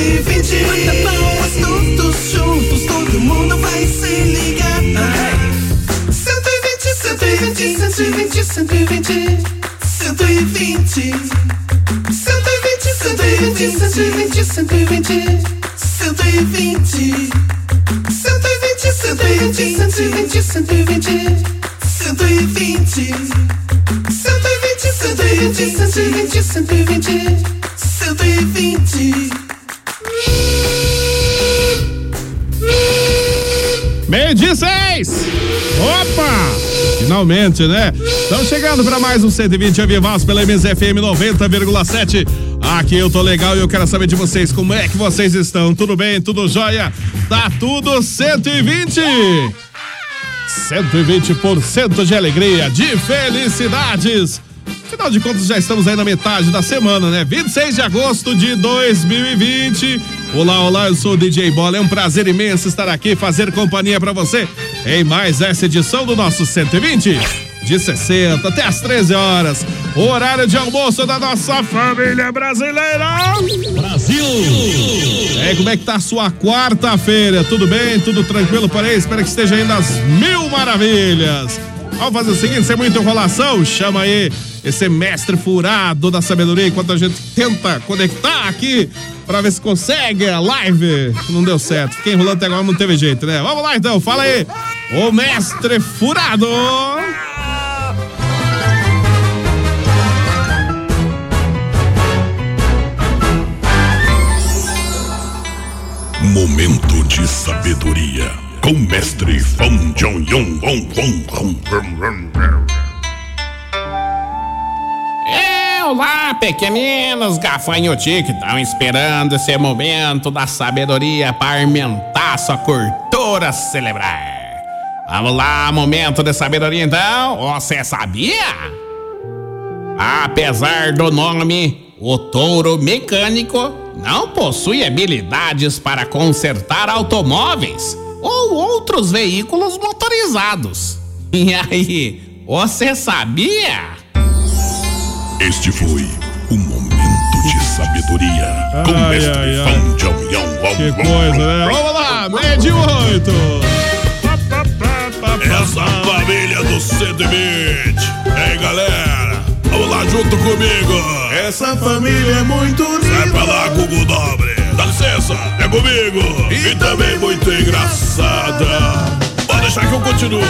120. Bata palmas todos juntos, todo mundo vai se ligar. 120, 120, 120, 120. 120, 120, 120, 120, 120. 120, 120, 120, 120, 120. 120, 120, 120, 120, 120. Meio de seis! Opa! Finalmente, né? Estamos chegando para mais um 120 Avivas pela MZFM 90,7. Aqui eu tô legal e eu quero saber de vocês como é que vocês estão. Tudo bem? Tudo jóia? Tá tudo 120! 120% de alegria, de felicidades. Afinal de contas, já estamos aí na metade da semana, né? 26 de agosto de 2020. Olá, olá, eu sou o DJ Bola. É um prazer imenso estar aqui, fazer companhia para você em mais essa edição do nosso 120. De 60 até as 13 horas. Horário de almoço da nossa família brasileira. Brasil. É, como é que tá a sua quarta-feira? Tudo bem? Tudo tranquilo por aí? Espero que esteja indo às mil maravilhas. Vamos fazer o seguinte, sem muita enrolação, chama aí esse mestre furado da sabedoria enquanto a gente tenta conectar aqui pra ver se consegue a live. Não deu certo. Fiquei enrolando até agora, não teve jeito, né? Vamos lá então, fala aí. O mestre furado. Momento de sabedoria com mestre Fong Jong Yong olá, pequeninos gafanhotinhos que estão esperando esse momento da sabedoria para aumentar sua cultura cerebral. Vamos lá, momento de sabedoria então. Você sabia? Apesar do nome, o touro mecânico não possui habilidades para consertar automóveis ou outros veículos motorizados. E aí, você sabia? Este foi o momento de sabedoria com Ai, mestre ai, ai. Yong Wong Que coisa, né? Vamos lá, meia de oito. Essa família do 120. Ei, galera, vamos lá junto comigo. Essa família é muito Sai pra lá, Google Dobre. Dá licença, é comigo. E também muito engraçada. Pode deixar que eu continuo.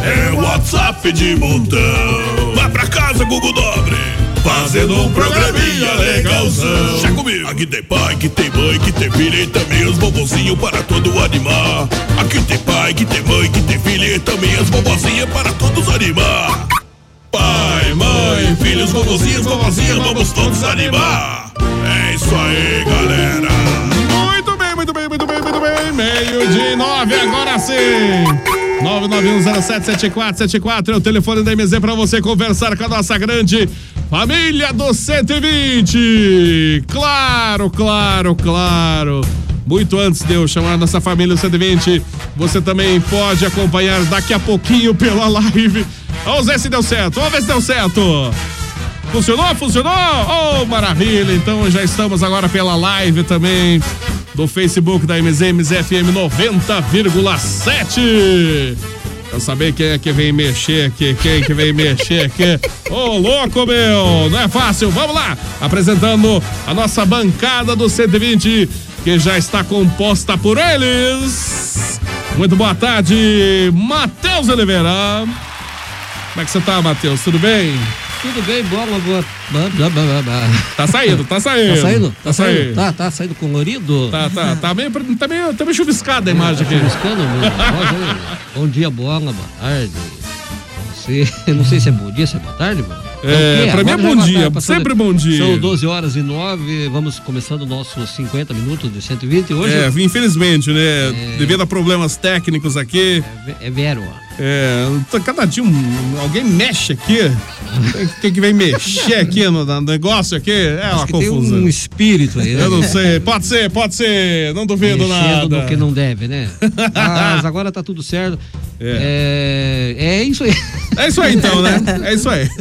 É WhatsApp de montão. Vai pra casa, Google Dobre. Fazendo um programinha legalzão. Deixa comigo. Aqui tem pai, que tem mãe, que tem filha e também os bobozinhos para todo animar. Aqui tem pai, que tem mãe, que tem filha e também as bobozinhas para todos animar. Pai, mãe, filhos, vovozinhos, vovozinhas, vamos todos animar. É isso aí, galera. Muito bem, muito bem, muito bem, muito bem. Meio de nove, agora sim. 991077474 é o telefone da MZ para você conversar com a nossa grande família do 120. Claro, claro, claro. Muito antes de eu chamar nossa família do 120, você também pode acompanhar daqui a pouquinho pela live. Vamos ver se deu certo, vamos ver se deu certo. Funcionou? Funcionou? Oh, maravilha! Então já estamos agora pela live também do Facebook da MZ, MZFM 90,7. Pra saber quem é que vem mexer aqui, quem que vem mexer aqui. Ô, oh, louco, meu! Não é fácil. Vamos lá! Apresentando a nossa bancada do 120, que já está composta por eles. Muito boa tarde, Matheus Oliveira. Como é que você tá, Matheus? Tudo bem? Tudo bem, bola, boa. Tá saindo, tá saindo. Tá saindo? Tá, tá saindo? saindo. Tá, tá saindo colorido? Tá, tá, tá meio, tá meio, tá meio chuviscada a imagem aqui. Chuviscando mesmo. Bom dia, bola, boa tarde. Você, não sei se é bom dia, se é boa tarde, mano. É, pra mim é bom dia, sempre bom dia. São 12 horas e 9, vamos começando nossos 50 minutos de 120 hoje. É, infelizmente, né? É... Devido a problemas técnicos aqui. É, é vero. É, cada dia um, alguém mexe aqui. Quem que vem mexer aqui no, no negócio aqui? É Acho uma confusão. Tem um espírito aí, né? Eu não sei. Pode ser, pode ser. Não duvido Mexendo nada. no que não deve, né? Mas agora tá tudo certo. É, é, é isso aí. É isso aí então, né? É isso aí.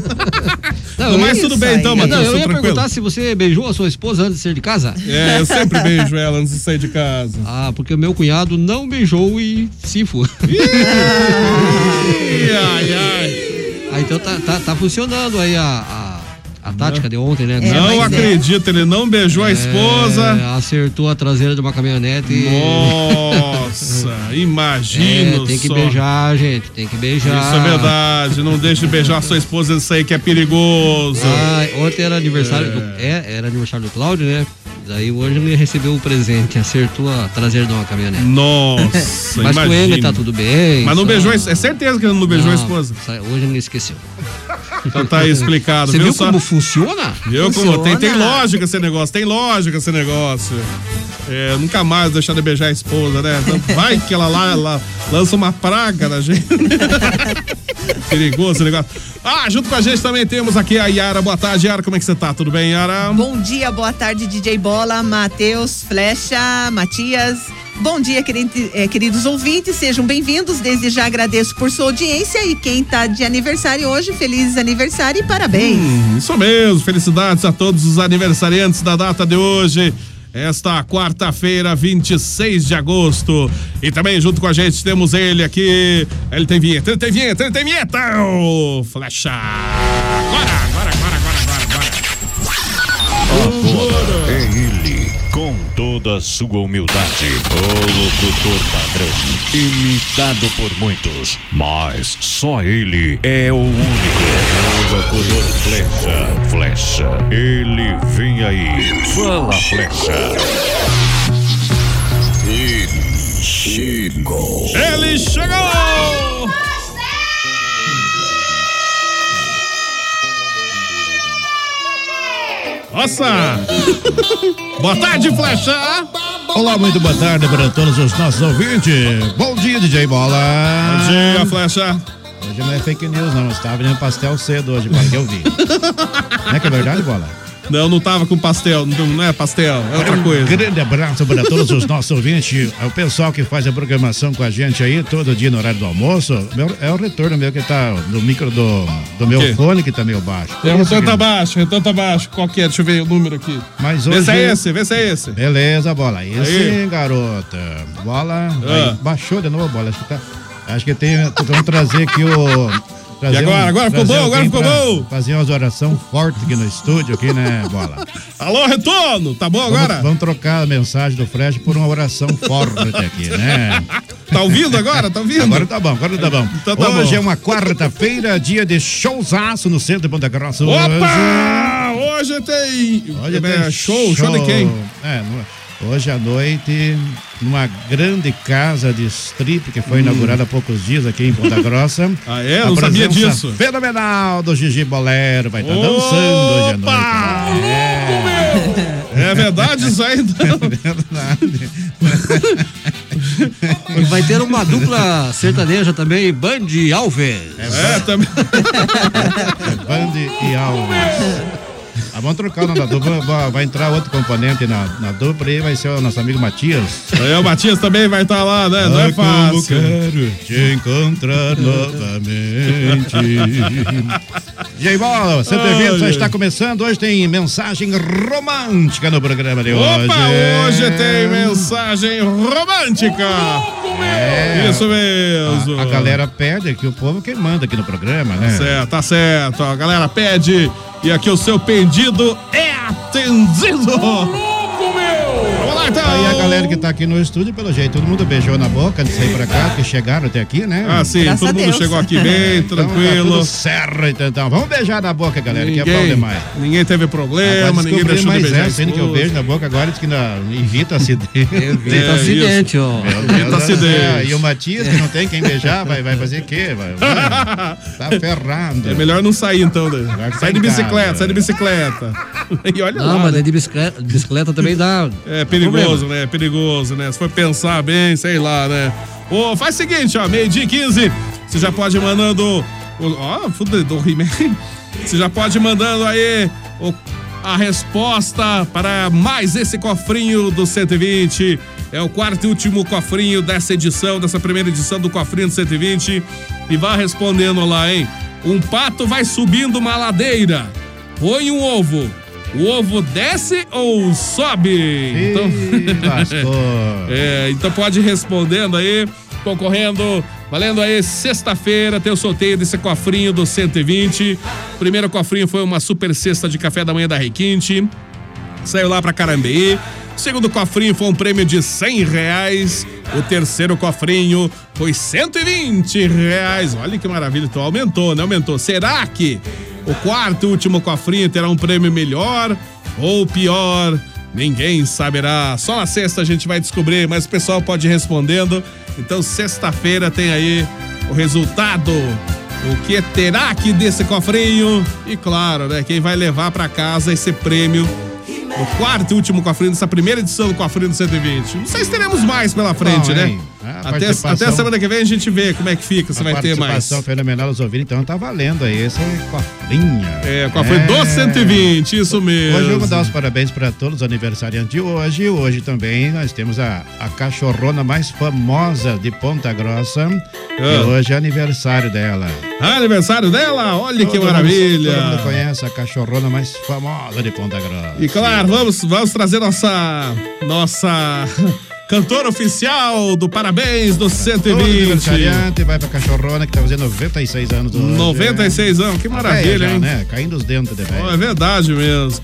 Não, No mais, eu- tudo bem então, Não, Matheus? eu Tudo ia tranquilo? perguntar se você beijou a sua esposa antes de sair de casa. É, eu sempre beijo ela antes de sair de casa. Ah, porque o meu cunhado não beijou e se. Ih, ai, ai. Ah, então tá, tá, tá funcionando aí a, a, a tática de ontem, né? não mas é. acredito, ele não beijou a esposa. É, acertou a traseira de uma caminhonete e. Nossa, imagino É, tem que só. beijar, gente, tem que beijar. Isso é verdade. Não deixe de beijar sua esposa, isso aí que é perigoso. Ah, ontem era aniversário do. É, era aniversário do Cláudio, né? Daí hoje ele recebeu o presente, acertou a traseira de uma caminhonete. Nossa, Mas com ele tá tudo bem. Mas não só- beijou, é certeza que ele não beijou a Não, esposa. só- Hoje ele esqueceu. Então tá aí explicado, Você viu? viu só? como funciona? Viu como Funciona. tem, tem lógica esse negócio, tem lógica esse negócio. É, nunca mais deixar de beijar a esposa, né? Então Vai que ela lá ela lança uma praga na gente. Perigoso esse negócio. Ah, junto com a gente também temos aqui a Yara. Boa tarde, Yara. Como é que você tá? Tudo bem, Yara? Bom dia, boa tarde, DJ Bola, Matheus, Flecha, Matias. Bom dia, querido- eh, queridos ouvintes, sejam bem-vindos. Desde já agradeço por sua audiência e quem tá de aniversário hoje, feliz aniversário e parabéns. Hum, isso mesmo. Felicidades a todos os aniversariantes da data de hoje. Esta quarta-feira, 26 de agosto. E também junto com a gente temos ele aqui. Ele tem vinheta, ele tem vinheta, ele tem vinheta! Ô, Flecha! Agora, agora, agora, agora, agora, agora! Com toda a sua humildade, o locutor padrão, imitado por muitos, mas só ele é o único, o locutor flecha, flecha, ele vem aí, fala flecha. Ele chegou! Nossa! Boa tarde, Flecha! Olá, muito boa tarde para todos os nossos ouvintes. Bom dia, DJ Bola. Bom dia, Flecha! Hoje não é fake news, não. Estava vendendo pastel cedo hoje, Bola, que eu vi. não é que é verdade, Bola? Não, não tava com pastel, não, não é pastel, é outra Um coisa. grande abraço para todos os nossos ouvintes, o pessoal que faz a programação com a gente aí todo dia no horário do almoço. Meu- é o retorno meu que tá no micro do, do meu fone que tá meio baixo. É, o retorno tá baixo, o retorno tá baixo. Qual que é? Deixa eu ver o número aqui. Mas Vê se hoje- é esse, vê se é esse. Beleza, bola. Esse, Aí. garota. Bola. Ah. aí, baixou de novo, bola. Acho que, tá, acho que tem. Vamos trazer aqui o. trazer E agora? um- Agora ficou bom, agora ficou bom. Fazer umas orações fortes aqui no estúdio, aqui, né, bola? Alô, retorno, tá bom agora? Vamos, vamos trocar a mensagem do Fred por uma oração forte aqui, né? Tá ouvindo agora? Tá ouvindo? Agora tá bom, agora tá bom. Então tá Hoje bom. é uma quarta-feira, dia de showzaço no centro de Ponta Grossa. Hoje. Opa! Hoje tem. Hoje é, tem show, show de quem? É, no- hoje à noite, numa grande casa de strip que foi inaugurada há poucos dias aqui em Ponta Grossa. Ah, é? A Não sabia disso. Fenomenal do Gigi Bolero. Vai estar dançando hoje à noite. Opa! né? É verdade isso aí? então? É verdade. E vai ter uma dupla sertaneja também, Band Alves. É, também. Band e Alves. Ah, vamos trocar o nome da dupla. vai- Vai entrar outro componente na, na dupla e vai ser o nosso amigo Matias. Aí o Matias também vai estar lá, né? Não é Ah, como fácil. quero te encontrar novamente. J Bola, 120 só está começando. Hoje tem mensagem romântica no programa de hoje. Opa, hoje tem mensagem romântica. É. Isso mesmo. A, a galera pede aqui, o povo que manda aqui no programa, né? Certo, tá certo. A galera pede e aqui o seu pedido é atendido. Então. Aí a galera que tá aqui no estúdio, pelo jeito, todo mundo beijou na boca antes de sair pra cá, que chegaram até aqui, né? Ah, sim, Graças todo mundo Deus. chegou aqui bem, Então tá tranquilo. tudo certo, então. Vamos beijar na boca, galera, que é bom ninguém, demais. ninguém teve Agora problema, ninguém deixou de beijar. essa, sendo que eu beijo na boca agora, diz que ainda evita acidente. Evita É, acidente, ó. Deus acidente. E o Matias, que não tem quem beijar, vai, vai fazer o quê? Vai, vai. Tá ferrando. É melhor não sair então, né? Sai de bicicleta, sai de bicicleta. E olha Não, lá. mas né? é de bicicleta, bicicleta também dá. É perigoso, né? É perigoso, né? Se for pensar bem, sei lá, né? Ô, faz o seguinte, ó, meio-dia e 15, você já pode ir mandando. Ó, fundo do He-Man. Você já pode ir mandando aí o- a resposta para mais esse cofrinho do 120. É o quarto e último cofrinho dessa edição, dessa primeira edição do cofrinho do 120. E vá respondendo lá, hein? Um pato vai subindo uma ladeira. Põe um ovo. O ovo desce ou sobe? Então- é, então pode ir respondendo aí, concorrendo, valendo aí sexta-feira, tem o sorteio desse cofrinho do 120. O primeiro cofrinho foi uma super cesta de café da manhã da Requinte, saiu lá pra Carambeí. O segundo cofrinho foi um prêmio de 100 reais. O terceiro cofrinho foi 120 reais. Olha que maravilha, então aumentou, né? Aumentou. Será que o quarto e último cofrinho terá um prêmio melhor ou pior? Ninguém saberá. Só na sexta a gente vai descobrir, mas o pessoal pode ir respondendo. Então, sexta-feira tem aí o resultado. O que terá aqui desse cofrinho? E claro, né? Quem vai levar pra casa esse prêmio o quarto e último cofrinho dessa primeira edição do Cofrinho do 120. Não sei se teremos mais pela frente, Bom, né? A Até, até a semana que vem a gente vê como é que fica, se vai ter mais. participação fenomenal dos ouvintes, então tá valendo aí esse cofrinho. É, cofrinho do 120, isso mesmo. Hoje eu vou dar os parabéns para todos os aniversariantes de hoje. Hoje também nós temos a, a cachorrona mais famosa de Ponta Grossa. Ah. E hoje é aniversário dela. Ah, aniversário dela? Olha que Todo mundo- maravilha. todo mundo conhece a cachorrona mais famosa de Ponta Grossa. E claro, vamos, vamos trazer nossa nossa cantora oficial do Parabéns do Todo 120. aniversariante vai pra cachorrona que tá fazendo 96 anos hoje. 96 anos, que Tá maravilha, já, hein? né? Caindo os dentes de Oh, velho. é verdade mesmo.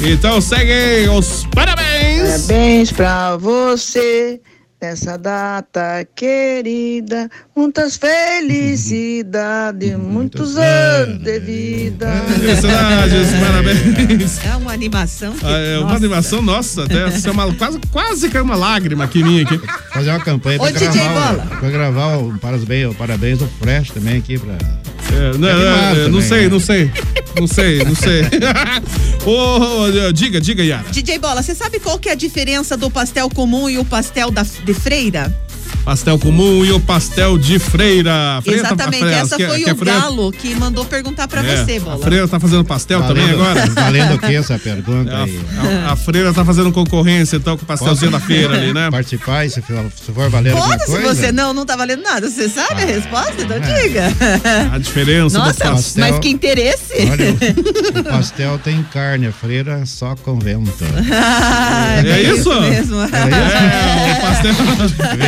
Então segue aí os parabéns. Parabéns pra você nessa data querida. Muitas felicidades, muitos anos de vida. Felicidades, parabéns. É uma animação. que- Ah, é uma nossa. animação, nossa, até ser uma, quase, quase caiu uma lágrima aqui minha aqui. Fazer uma campanha pra Ô, DJ gravar, Bola. o, pra gravar o parabéns, o parabéns do Fresh também aqui pra. É, não, É animado é, não também, sei, né? não sei. Não sei, não sei. Ô, ô, diga, diga, Yara. DJ Bola, você sabe qual que é a diferença do pastel comum e o pastel da, de freira? Pastel comum e o pastel de freira. Freira tá- Exatamente, Freira, essa quer- foi quer o freira? Galo que mandou perguntar pra É, você, A Bola. freira tá fazendo pastel também Valendo- agora? Valendo o que essa pergunta aí? A, a freira tá fazendo concorrência então com o pastelzinho da feira ali, né? Participar e se for, se for valer alguma Foda-se coisa? você não, não tá valendo nada. Você sabe a resposta? Então é. diga. A diferença do Nossa, pastel. mas que interesse. Olha, o- o pastel tem carne, a freira só com vento. Ah, É bem isso? mesmo. É, o pastel.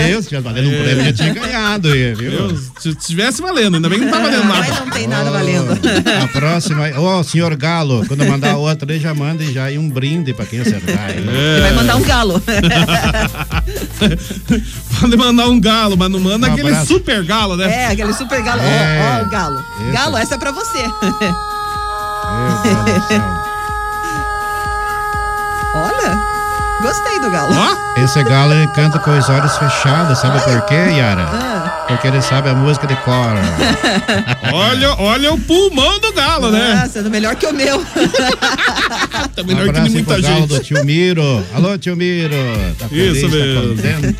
Viu? Se valendo um prêmio, já tinha ganhado aí, viu? Se tivesse valendo, ainda bem que não tá valendo Mas nada. não tem nada valendo. A próxima, ô senhor Galo, quando mandar outra, ele já manda e já aí um brinde pra quem acertar. hein? Ele vai mandar um galo. Pode mandar um galo, mas não manda Um aquele abraço. super galo, né? É, aquele super galo. Ó, É. ó, o galo. Isso. Galo, essa é pra você. Meu Deus do céu. Gostei do galo. Ó, Esse galo ele canta com os olhos fechados, sabe por quê, Yara? Ah, Porque ele sabe a música de cor. Olha, olha o pulmão do galo, né? Nossa, é melhor que o meu. Tá Um melhor que aí pro muita galo gente. do tio Miro. Alô, tio Miro. Tá feliz, Isso tá mesmo.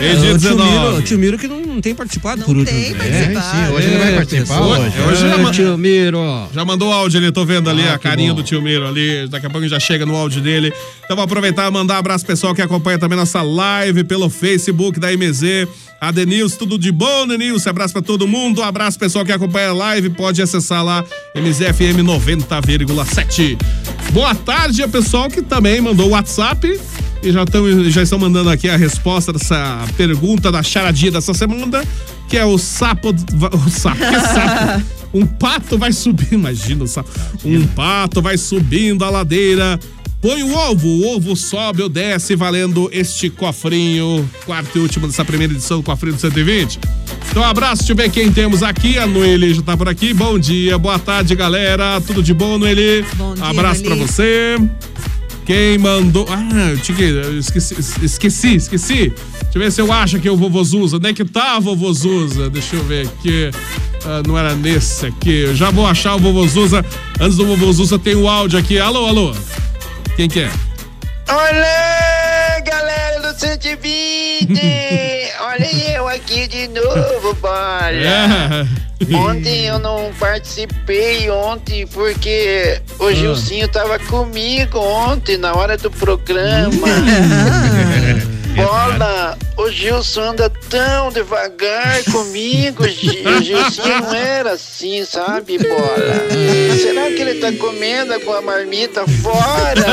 Ei, dia É, Miro, 19. o tio Miro que não, não tem participado por último. tem É, participado. É, sim, hoje ele vai participar pessoa. hoje. Hoje É, já tio Miro. Já mandou o áudio ali, tô vendo ali Ah, a que carinha bom. do tio Miro ali. Daqui a pouco já chega no áudio dele. Então vou aproveitar e mandar um abraço pro pessoal que acompanha também nossa live pelo Facebook da MZ. A Denilson, tudo de bom, Denilson? Abraço pra todo mundo. Abraço pessoal que acompanha a live. Pode acessar lá MZFM 90,7. Boa tarde a pessoal que também mandou o WhatsApp. E já, tão, já estão mandando aqui a resposta dessa pergunta da charadinha dessa semana, que é o sapo. O sapo, que sapo? Um pato vai subir, imagina o sapo. Um pato vai subindo a ladeira. Põe o ovo, o ovo sobe ou desce, valendo este cofrinho. Quarto e último dessa primeira edição do Cofrinho do 120. Então, um abraço, deixa eu ver quem temos aqui. A Noeli já tá por aqui. Bom dia, boa tarde, galera. Tudo de bom, Noeli? Bom dia, abraço pra Noeli. você. Quem mandou. Ah, eu tinha que. eu esqueci, esqueci, esqueci. Deixa eu ver se eu acho que é o Vovozuza. Onde é que tá, Vovozuza? Deixa eu ver aqui. Ah, não era nesse aqui. Eu já vou achar o Vovozuza. Antes do Vovozuza tem o áudio aqui. Alô, alô. Quem que é? Olá, galera do 120! Olha eu aqui de novo, bola! É. Ontem eu não participei ontem porque Ah. o Gilcinho tava comigo ontem na hora do programa. Bola, o Gilson anda tão devagar comigo, o Gilcinho não era assim, sabe, bola? Será que ele tá comendo com a marmita fora?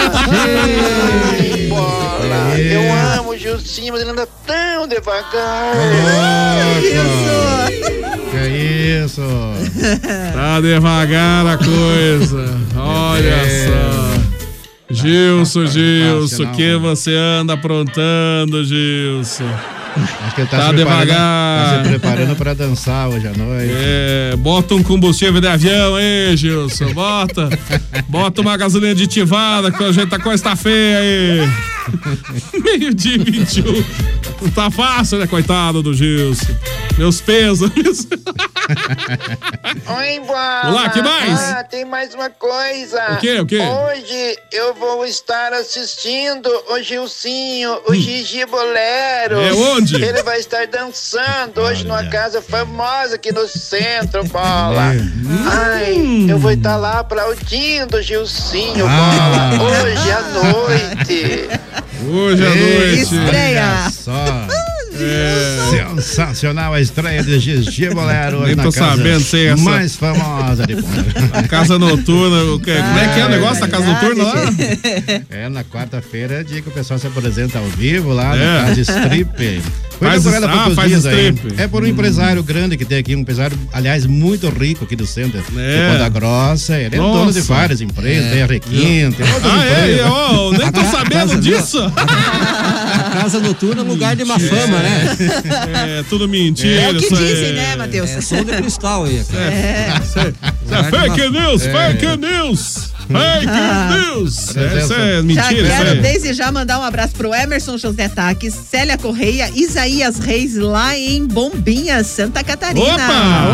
Ai, bola, eu amo o Gilcinho, mas ele anda tão devagar. Que isso? Tá devagar a coisa. Olha só. Gilson, Gilson, o que você anda aprontando, Gilson? Acho que ele tá, Tá se devagar. Tá se preparando pra dançar hoje à noite. É, bota um combustível de avião aí, Gilson. Bota. Bota uma gasolina aditivada, que a gente tá com esta feia aí. Meio-dia e 21. Não tá fácil, né, coitado do Gilson. Meus pesos. Oi, bola. Olá, que mais? Ah, tem mais uma coisa. O quê, o quê? Hoje eu vou estar assistindo o Gilcinho, o Gigi Bolero. É onde? Ele vai estar dançando hoje numa casa famosa aqui no centro, bola. Ai, eu vou estar lá aplaudindo o Gilcinho, Ah. bola. Hoje à noite. Hoje à noite. Olha só. Sensacional a estreia de Gigi Bolero hoje Nem tô sabendo se é essa. mais famosa de Ponta. Casa noturna. o que- Como é que é o negócio da casa noturna lá? É, na quarta-feira é dia que o pessoal se apresenta ao vivo lá É. na casa strip. Foi Faz inaugurada há ah, poucos faz dias aí. strip. É por um empresário grande que tem aqui, um empresário, aliás, muito rico aqui do centro É. de Ponta Grossa. Ele é Nossa. dono de várias empresas, tem a Requinte, Ah, é? empresas. Ó, nem tô sabendo disso. A casa noturna é um lugar de má fama, né? É, tudo mentira. É o que dizem, né, Matheus? É som de cristal aí, cara. É. Isso é fake news, fake news. Fake news. É, Isso é Já mentira. Isso quero desde já mandar um abraço pro Emerson José Taques, Célia Correia, Isaías Reis lá em Bombinhas, Santa Catarina. Opa!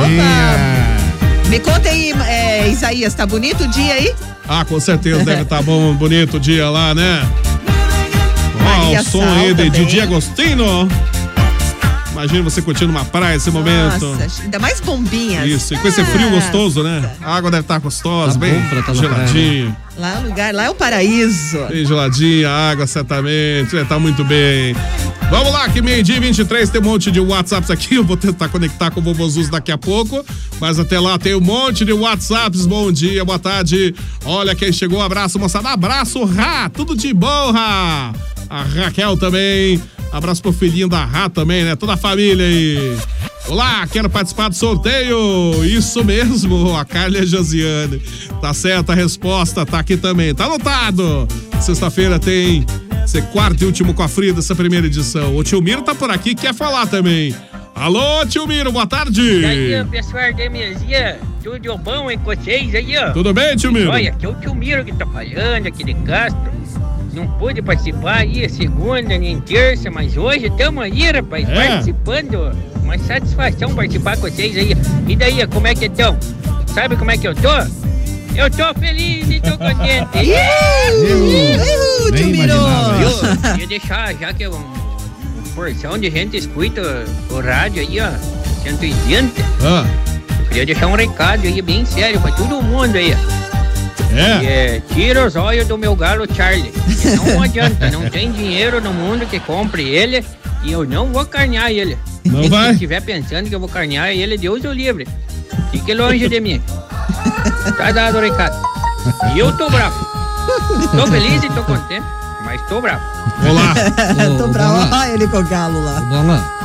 Opa! Me conta aí, é, Isaías, tá bonito o dia aí? Ah, com certeza deve estar bom, bonito o dia lá, né? Ó, Maria o som aí de. Didi Agostino. Imagina você curtindo uma praia nesse momento. Nossa, ainda mais bombinhas. Isso, e com esse frio Ah, gostoso, né? A água deve estar gostosa, Tá bem pra tá geladinho. Lá é o lugar, lá é o paraíso. Bem geladinha, a água certamente, né? tá muito bem. Vamos lá, que meio-dia e 23 tem um monte de WhatsApps aqui. Eu vou tentar conectar com o Vovozus daqui a pouco. Mas até lá tem um monte de WhatsApps. Bom dia, boa tarde. Olha quem chegou, abraço, moçada. Abraço, Rá, tudo de bom, Rá. A Raquel também. Abraço pro filhinho da Rá também, né? Toda a família aí. Olá, quero participar do sorteio. Isso mesmo, a Carla Josiane. Tá certa a resposta, tá aqui também. Tá anotado. Sexta-feira tem esse quarto e último cofrinho dessa primeira edição. O tio Miro tá por aqui, quer falar também. Alô, tio Miro, boa tarde. E aí, pessoal da mesinha, tudo bom aí com vocês aí, ó? Tudo bem, tio Miro? Olha, aqui é o tio Miro que tá falando, aqui de Castro. Não pude participar aí segunda nem terça, mas hoje estamos aí, rapaz, É? participando. uma satisfação participar com vocês aí. E daí, como é que estão? Sabe como é que eu tô? Eu tô feliz e tô contente. Uhul, Nem tio Miro. imaginava. Eu queria deixar, já que é uma porção de gente escuta o rádio aí, ó, 180, Ah, eu queria deixar um recado aí bem sério pra todo mundo aí. É? É, tira os olhos do meu galo Charlie. Não adianta, não tem dinheiro no mundo que compre ele e eu não vou carnear ele. Não Se vai? estiver pensando que eu vou carnear ele, Deus o livre. Fique longe de mim. Tá dado o recado. E eu tô bravo. Tô feliz e tô contente, mas tô bravo. Vou lá. Ô, Tô Bola, lá, ele com o galo ô, lá.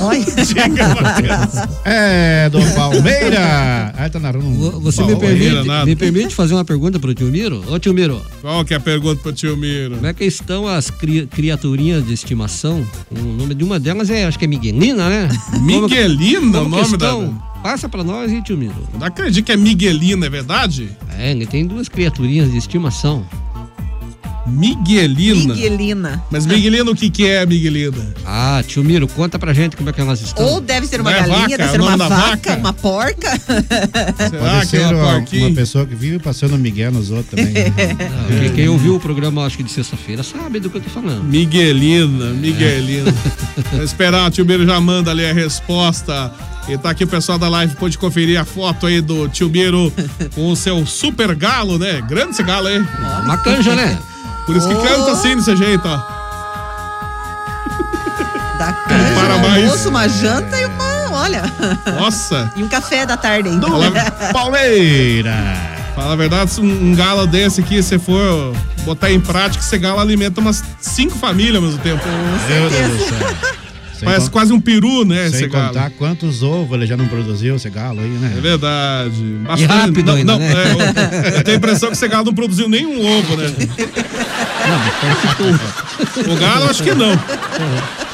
Olha. É, do Palmeira. Aí tá narrando vo- você me permite, nada. me permite fazer uma pergunta pro tio Miro? Ô tio Miro, Qual que é a pergunta pro tio Miro? como é que estão as cri- criaturinhas de estimação? O nome de uma delas é, acho que é Miguelina, né? Miguelina, o Como que nome da. estão? Passa pra nós, hein, tio Miro? Não acredito que é Miguelina, é verdade? É, ele tem duas criaturinhas de estimação. Miguelina. Miguelina. Mas Miguelina, o que que é Miguelina? Ah, tio Miro, conta pra gente como é que elas estão. Ou deve ser uma Não é galinha, vaca, deve é ser o uma nome da vaca, vaca? uma porca. Será Pode que é ser uma uma, porquinha? uma pessoa que vive passando Miguel nos outros também. né? Não, quem- Quem ouviu o programa, acho que de sexta-feira, sabe do que eu tô falando. Miguelina, Miguelina. Vou esperar, o tio Miro já manda ali a resposta. E tá aqui o pessoal da live, pode conferir a foto aí do tio Miro com o seu super galo, né? Grande esse galo aí. Uma canja, né? Por isso que Oh. canta assim desse jeito, ó. Da canja, para um mais. almoço, uma janta e uma, olha. Nossa. E um café da tarde ainda. Fala, Palmeira. fala a verdade, se um, galo desse aqui, se for botar em prática, esse galo alimenta umas cinco famílias ao mesmo tempo. Meu Deus do céu. Sem Parece con- quase um peru, né, esse Sem galo. contar quantos ovos ele já não produziu, esse galo aí, né? É verdade. E rápido não, ainda, não, né? é, eu, eu tenho a impressão que esse galo não produziu nenhum ovo, né? Não. O galo, acho que não.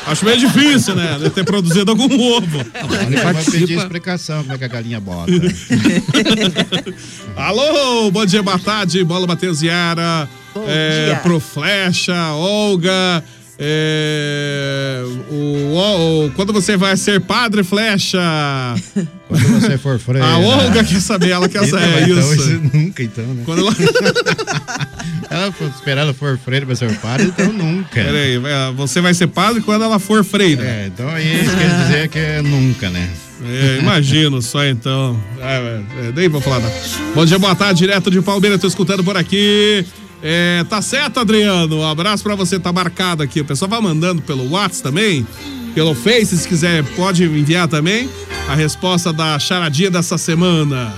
Acho meio difícil, né? De ter produzido algum ovo. Ele vai pedir explicação como é que a galinha bota. Alô, bom dia, boa tarde, Bola Matheus Yara, Bom é, dia. pro Flecha, Olga, é, o, o- quando você vai ser padre, Flecha? Quando você for freio. A Olga quer saber, ela quer saber então, isso. nunca, então, né? Quando ela... Ela for, esperar ela for freira pra ser padre, então nunca. Peraí, você vai ser padre quando ela for freira. É, então aí isso quer dizer que é nunca, né? É, imagino só então. É, é, nem vou falar nada. Bom dia, boa tarde, direto de Palmeiras, tô escutando por aqui. É, tá certo, Adriano? Um abraço pra você, tá marcado aqui. O pessoal vai mandando pelo WhatsApp também, pelo Face, se quiser, pode enviar também a resposta da charadinha dessa semana.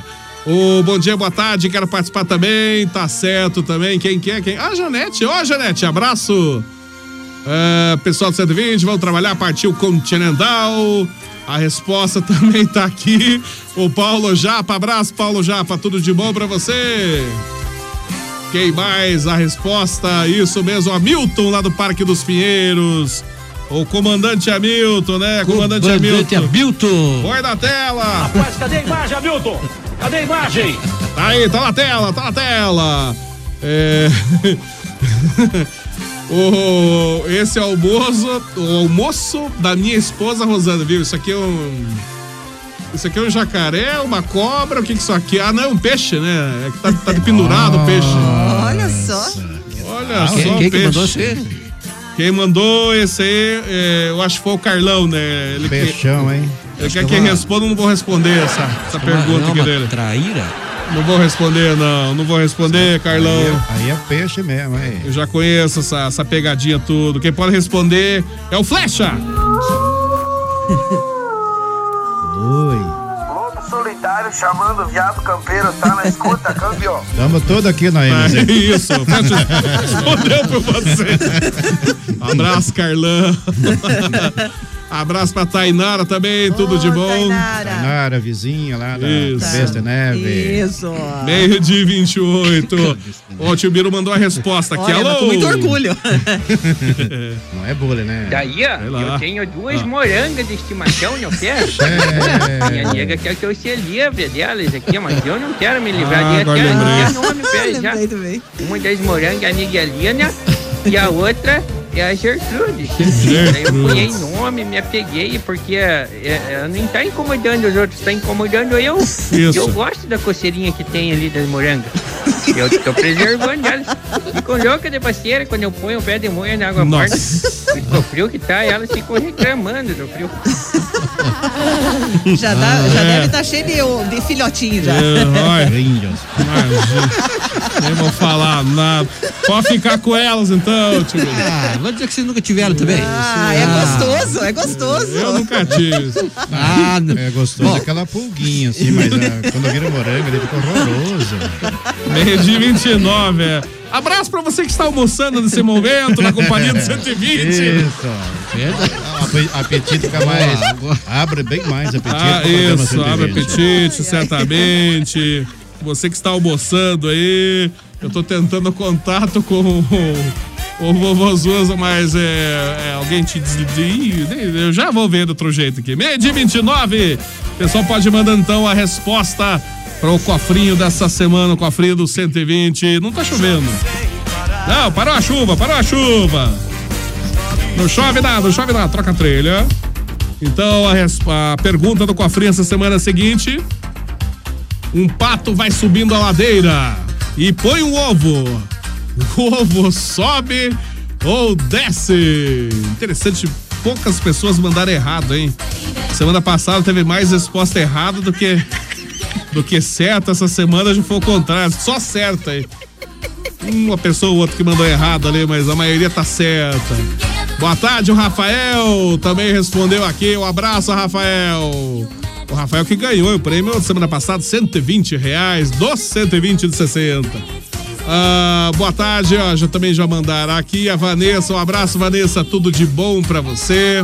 Ô, bom dia, boa tarde, quero participar também, tá certo também. Quem quer? Quem? Ah, Janete. Ó, Janete, abraço. É, pessoal do 120, vamos trabalhar, partiu Continental. A resposta também tá aqui. O Paulo Japa, abraço, Paulo Japa, tudo de bom pra você? Quem mais? A resposta, isso mesmo, Hamilton lá do Parque dos Pinheiros. O comandante Hamilton, né? Comandante, Comandante Hamilton. Hamilton. Põe na tela. Rapaz, cadê a imagem, Hamilton? Cadê a imagem? Tá aí, tá na tela, tá na tela. É... o... Esse é o almoço, o almoço da minha esposa Rosana, viu? Isso aqui é um. Isso aqui é um jacaré, uma cobra, o que que isso aqui? é? Ah, não, é um peixe, né? É que tá, tá pendurado o peixe. Olha só. Olha Quem- só o quem que peixe. mandou você? Quem mandou esse aí, é, eu acho que foi o Carlão, né? Ele, que- Peixão, hein? ele quer que eu responda, eu não vou responder essa, essa pergunta não, aqui uma dele. traíra? Não vou responder, não. Não vou responder, Carlão. Aí, aí é peixe mesmo, aí. Eu já conheço essa, essa pegadinha tudo. Quem pode responder é o Flecha. Oi. Lobo solitário chamando o viado campeiro, tá na escuta, câmbio. Tamo todo aqui na É MZ. isso. Flecha respondeu por você. Abraço, Carlão. Abraço pra Tainara também, tudo de bom. Tainara. Tainara, vizinha lá da Isso. Besta Neve. Isso. Meio de 28. Ó, o tio Biro mandou a resposta aqui. Olha, Alô? com muito orgulho. Não é bullying, né? Daí, ó, eu tenho duas Ah. morangas de estimação, não quero? É. Minha nega quer que eu se livre delas aqui, mas eu não quero me livrar Ah, lembrei. até nome já. Uma das morangas é a Miguelina e a outra É a Gertrude. Gertrude. Eu punhei nome, me apeguei, porque é, é, ela não tá incomodando os outros, tá incomodando eu. Isso. Eu gosto da coceirinha que tem ali das morangas. Eu tô preservando elas. Ficam loucas de parceira quando eu ponho o pé de moia na água morta. O frio que tá, elas ficam reclamando do frio. Já, dá- já É. deve estar cheio de, de filhotinho já. É. Imagina. Nem vou falar nada. Pode ficar com elas então, tio. Ah, vai dizer que vocês nunca tiveram também. Ah, é gostoso, é gostoso. Eu nunca tive. Ah, não. É gostoso Bom. aquela pulguinha, assim, mas ah, quando vira morango, ele fica horroroso. Meio de 29, é. Abraço pra você que está almoçando nesse momento, na companhia do 120. Isso. O ape- apetite fica mais. Abre bem mais apetite. Ah, isso, abre 120. apetite, certamente. Você que está almoçando aí, eu tô tentando contato com o, o vovô Zuza, mas é, é, alguém te diz. Eu já vou ver de outro jeito aqui. Meio de 29. O pessoal pode mandar então a resposta para o cofrinho dessa semana, o cofrinho do 120. Não tá chovendo. Não, parou a chuva, parou a chuva. Não chove nada, não chove nada, troca a trilha. Então a, a pergunta do cofrinho essa semana é a seguinte: Um pato vai subindo a ladeira e põe um ovo. O ovo sobe ou desce? Interessante, poucas pessoas mandaram errado, hein? Semana passada teve mais resposta errada do que do que certa. Essa semana já foi o contrário, só certa aí. Uma pessoa ou outra que mandou errado ali, mas a maioria tá certa. Boa tarde, o Rafael também respondeu aqui. Um abraço, Rafael. O Rafael que ganhou o prêmio semana passada, 120 reais, dos 120 de 60. Ah, boa tarde, ó, já também já mandaram aqui a Vanessa. Um abraço, Vanessa, tudo de bom pra você.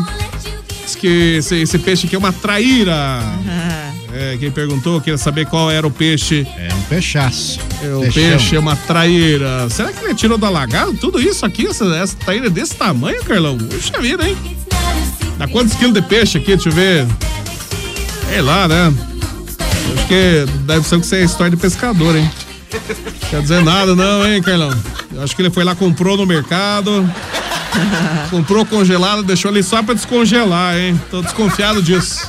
Diz que esse, esse peixe aqui é uma traíra. É, quem perguntou, queria saber qual era o peixe. É um peixaço. É, o Peixão. peixe é uma traíra. Será que ele tirou da lagarta? Tudo isso aqui, essa, essa traíra desse tamanho, Carlão? Puxa vida, hein? Dá quantos quilos de peixe aqui? Deixa eu ver. Sei lá, né? Acho que deve ser que você é história de pescador, hein? Quer dizer nada, não, hein, Carlão? Eu acho que ele foi lá, comprou no mercado. comprou congelado, deixou ali só pra descongelar, hein? Tô desconfiado disso.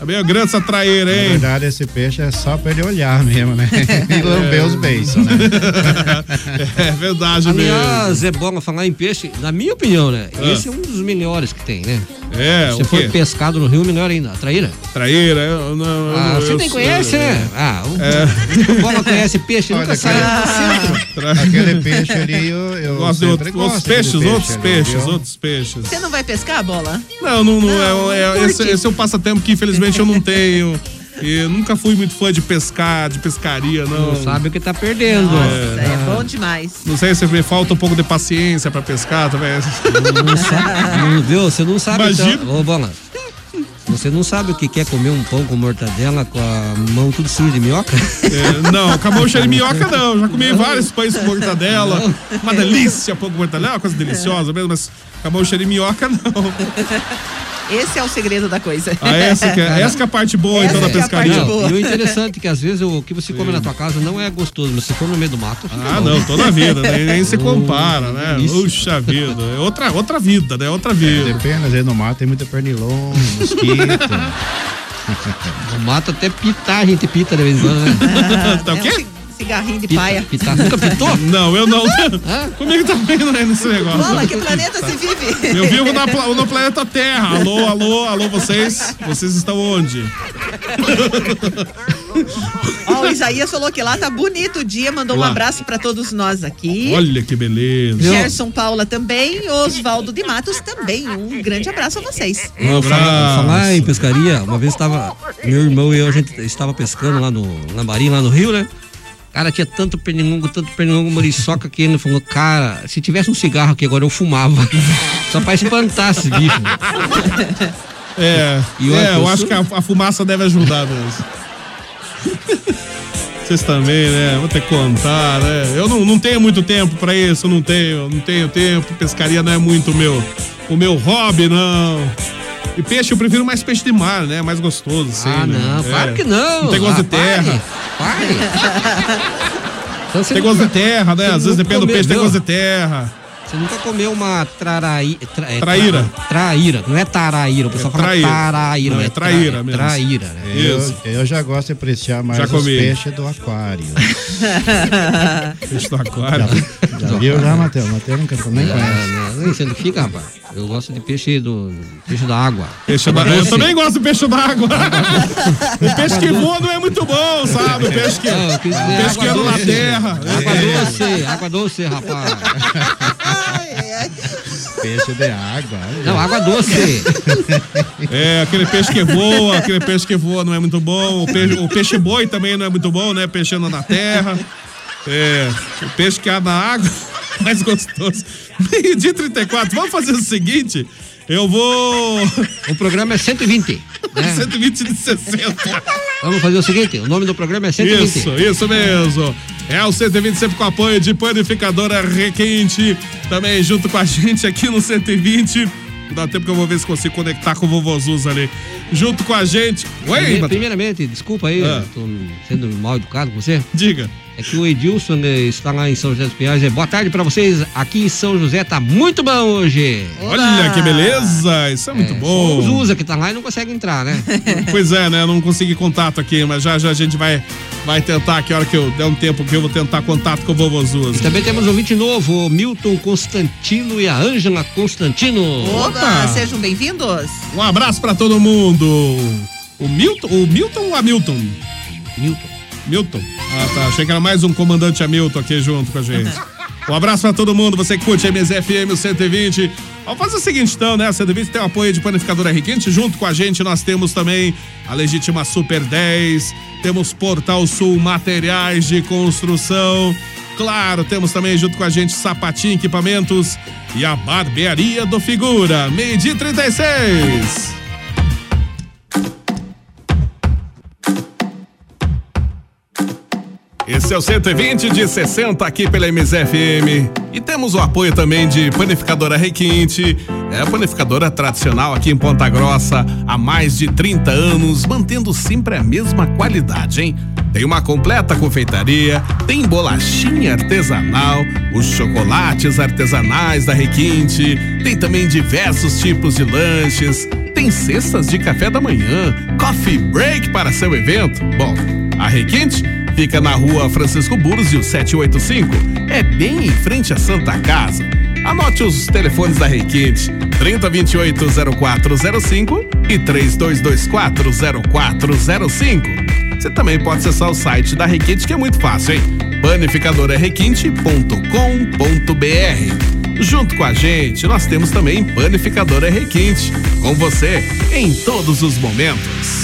É meio grande essa traíra, Na hein? verdade, esse peixe é só pra ele olhar mesmo, né? E lamber os beiços, né? É verdade mesmo. Aliás, é bom falar em peixe, na minha opinião, né? Ah. Esse é um dos melhores que tem, né? É, Se o for quê? pescado no rio, melhor ainda. Traíra? Traíra, eu não. eu Ah, não- você eu nem conhece, né? Ah, o, É. o Bola conhece peixe, nunca Olha, sai aquele- do centro. Aquele peixe ali, eu, eu Gosto de sempre outros, gosto outros daquele peixes, peixe outros ali, peixes, viu? outros peixes. Você não vai pescar, bola? Não, não, não, Não, é, é- esse, esse é um passatempo que infelizmente eu não tenho. E eu nunca fui muito fã de pescar, de pescaria, não. Não sabe o que tá perdendo. Nossa, É. é bom demais. Não sei se me falta um pouco de paciência pra pescar também. Não sabe, não, viu? Você não sabe Imagina. então. Ô, Bola. Você não sabe o que quer comer um pão com mortadela com a mão tudo suja de minhoca? É, não, com a mão cheia de minhoca não. Já comi vários pães com mortadela. Uma delícia, pão com mortadela, é uma coisa deliciosa mesmo, mas com a mão cheia de minhoca não. Esse é o segredo da coisa. Ah, essa que é, essa que é a parte boa então da Essa que é a parte pescaria. boa. E o interessante é que às vezes o que você come na tua casa não é gostoso, mas se for no meio do mato. fica Ah, bom. não, toda a vida, nem, nem se compara, né? Isso. Puxa vida, é outra, outra vida, né? Outra vida. Depende, às vezes no mato tem muita pernilongo, mosquito. O mato até pitar, a gente pita de vez em quando, né? Tá o É quê? Ci- cigarrinho de Pita, paia. pitar. Nunca pitou? Não, eu não. Comigo também não é nesse negócio. Bola, que planeta você vive? Eu vivo na no planeta Terra. Alô, alô, alô, vocês? Vocês estão onde? Ó, o Isaías falou que lá tá bonito o dia, mandou um Lá. abraço pra todos nós aqui. Olha que beleza. Gerson Paula também, Oswaldo de Matos também. Um grande abraço a vocês. Um Falar, abraço. falar em pescaria, uma vez estava. Meu irmão e eu, a gente estava pescando lá no Lambari, lá no Rio, né? Cara, tinha tanto pernilongo, tanto pernilongo muriçoca que ele falou, cara, se tivesse um cigarro aqui agora eu fumava. Só pra espantar esses bichos. É, E olha, é eu eu acho sou- que a, a fumaça deve ajudar mesmo. Vocês também, né? Vou ter que contar, né? Eu não, não tenho muito tempo pra isso, não tenho, não tenho tempo. Pescaria não é muito meu, o meu hobby, não. E peixe, eu prefiro mais peixe de mar, né? Mais gostoso, assim. Ah, né? não, É. claro que não. Não tem gosto Ah, de terra. Pare. Então você Tem não- gosto de terra, né? Às vezes não depende do comeu, peixe, tem gosto de terra. Você nunca comeu uma traraí, tra, é, Traíra. tra- traíra. Não é taraíra. O pessoal fala traíra. taraíra. Não, mas é traíra tra- mesmo. Traíra, né? Eu, eu já gosto de apreciar mais Já os comi. peixes do aquário. Peixe do aquário. Já viu já, Matheus? Matheus nunca nem conhece. Não, não, não do que fica, rapaz. Eu gosto de peixe do peixe da água. Peixe da... Eu também gosto do peixe d'água. o peixe que voa não é muito bom, sabe? O peixe que, Não, peixe que água anda na terra. Água É. doce, água doce, rapaz. Peixe de água. Não, água doce. É, aquele peixe que voa, aquele peixe que voa não é muito bom. O peixe, o peixe boi também não é muito bom, né? Peixe anda na terra. É, o peixe que anda na água, mais gostoso. Meio-dia e 34. Vamos fazer o seguinte: eu vou. O programa é 120. Né? 120 de 60. Vamos fazer o seguinte: o nome do programa é 120. Isso, isso mesmo. É o 120 sempre com apoio de panificadora Requinte. Também junto com a gente aqui no 120. Dá tempo que eu vou ver se consigo conectar com o vovô Zuz ali. Junto com a gente. Oi. Primeiramente, desculpa aí, Ah. eu tô sendo mal educado com você. Diga. É que o Edilson né, está lá em São José dos Pinhais. É, Boa tarde pra vocês. Aqui em São José tá muito bom hoje. Olha que beleza, isso é muito bom. Os usa que tá lá e não consegue entrar, né? Pois é, né? Não consegui contato aqui, mas já já a gente vai, vai tentar aqui, a hora que eu der um tempo que eu vou tentar contato com o vovô Zuz. E também temos um ouvinte novo, o Milton Constantino e a Ângela Constantino. Opa, sejam bem-vindos. Um abraço pra todo mundo. O Milton, o Milton ou Hamilton? Milton. Milton. Ah, tá. Achei que era mais um comandante Hamilton aqui junto com a gente. Um abraço pra todo mundo, você que curte MZFM 120. Vamos fazer o seguinte então, né? A 120 tem o apoio de Panificadora Requinte. Junto com a gente nós temos também a legítima Super 10. Temos Portal Sul Materiais de Construção. Claro, temos também junto com a gente Sapatinho Equipamentos e a Barbearia do Figura. Meio-dia e 36. Esse é o 120 de 60 aqui pela MZFM. E temos o apoio também de Panificadora Requinte. É a panificadora tradicional aqui em Ponta Grossa há mais de 30 anos, mantendo sempre a mesma qualidade, hein? Tem uma completa confeitaria, tem bolachinha artesanal, os chocolates artesanais da Requinte, tem também diversos tipos de lanches, tem cestas de café da manhã, coffee break para seu evento. Bom, a Requinte fica na rua Francisco Búrzio 785. É bem em frente à Santa Casa. Anote os telefones da Requinte: 3028-0405 e 3224-0405. Você também pode acessar o site da Requinte, que é muito fácil, hein? panificadorarequinte.com.br. Junto com a gente, nós temos também Panificadora Requinte. Com você em todos os momentos.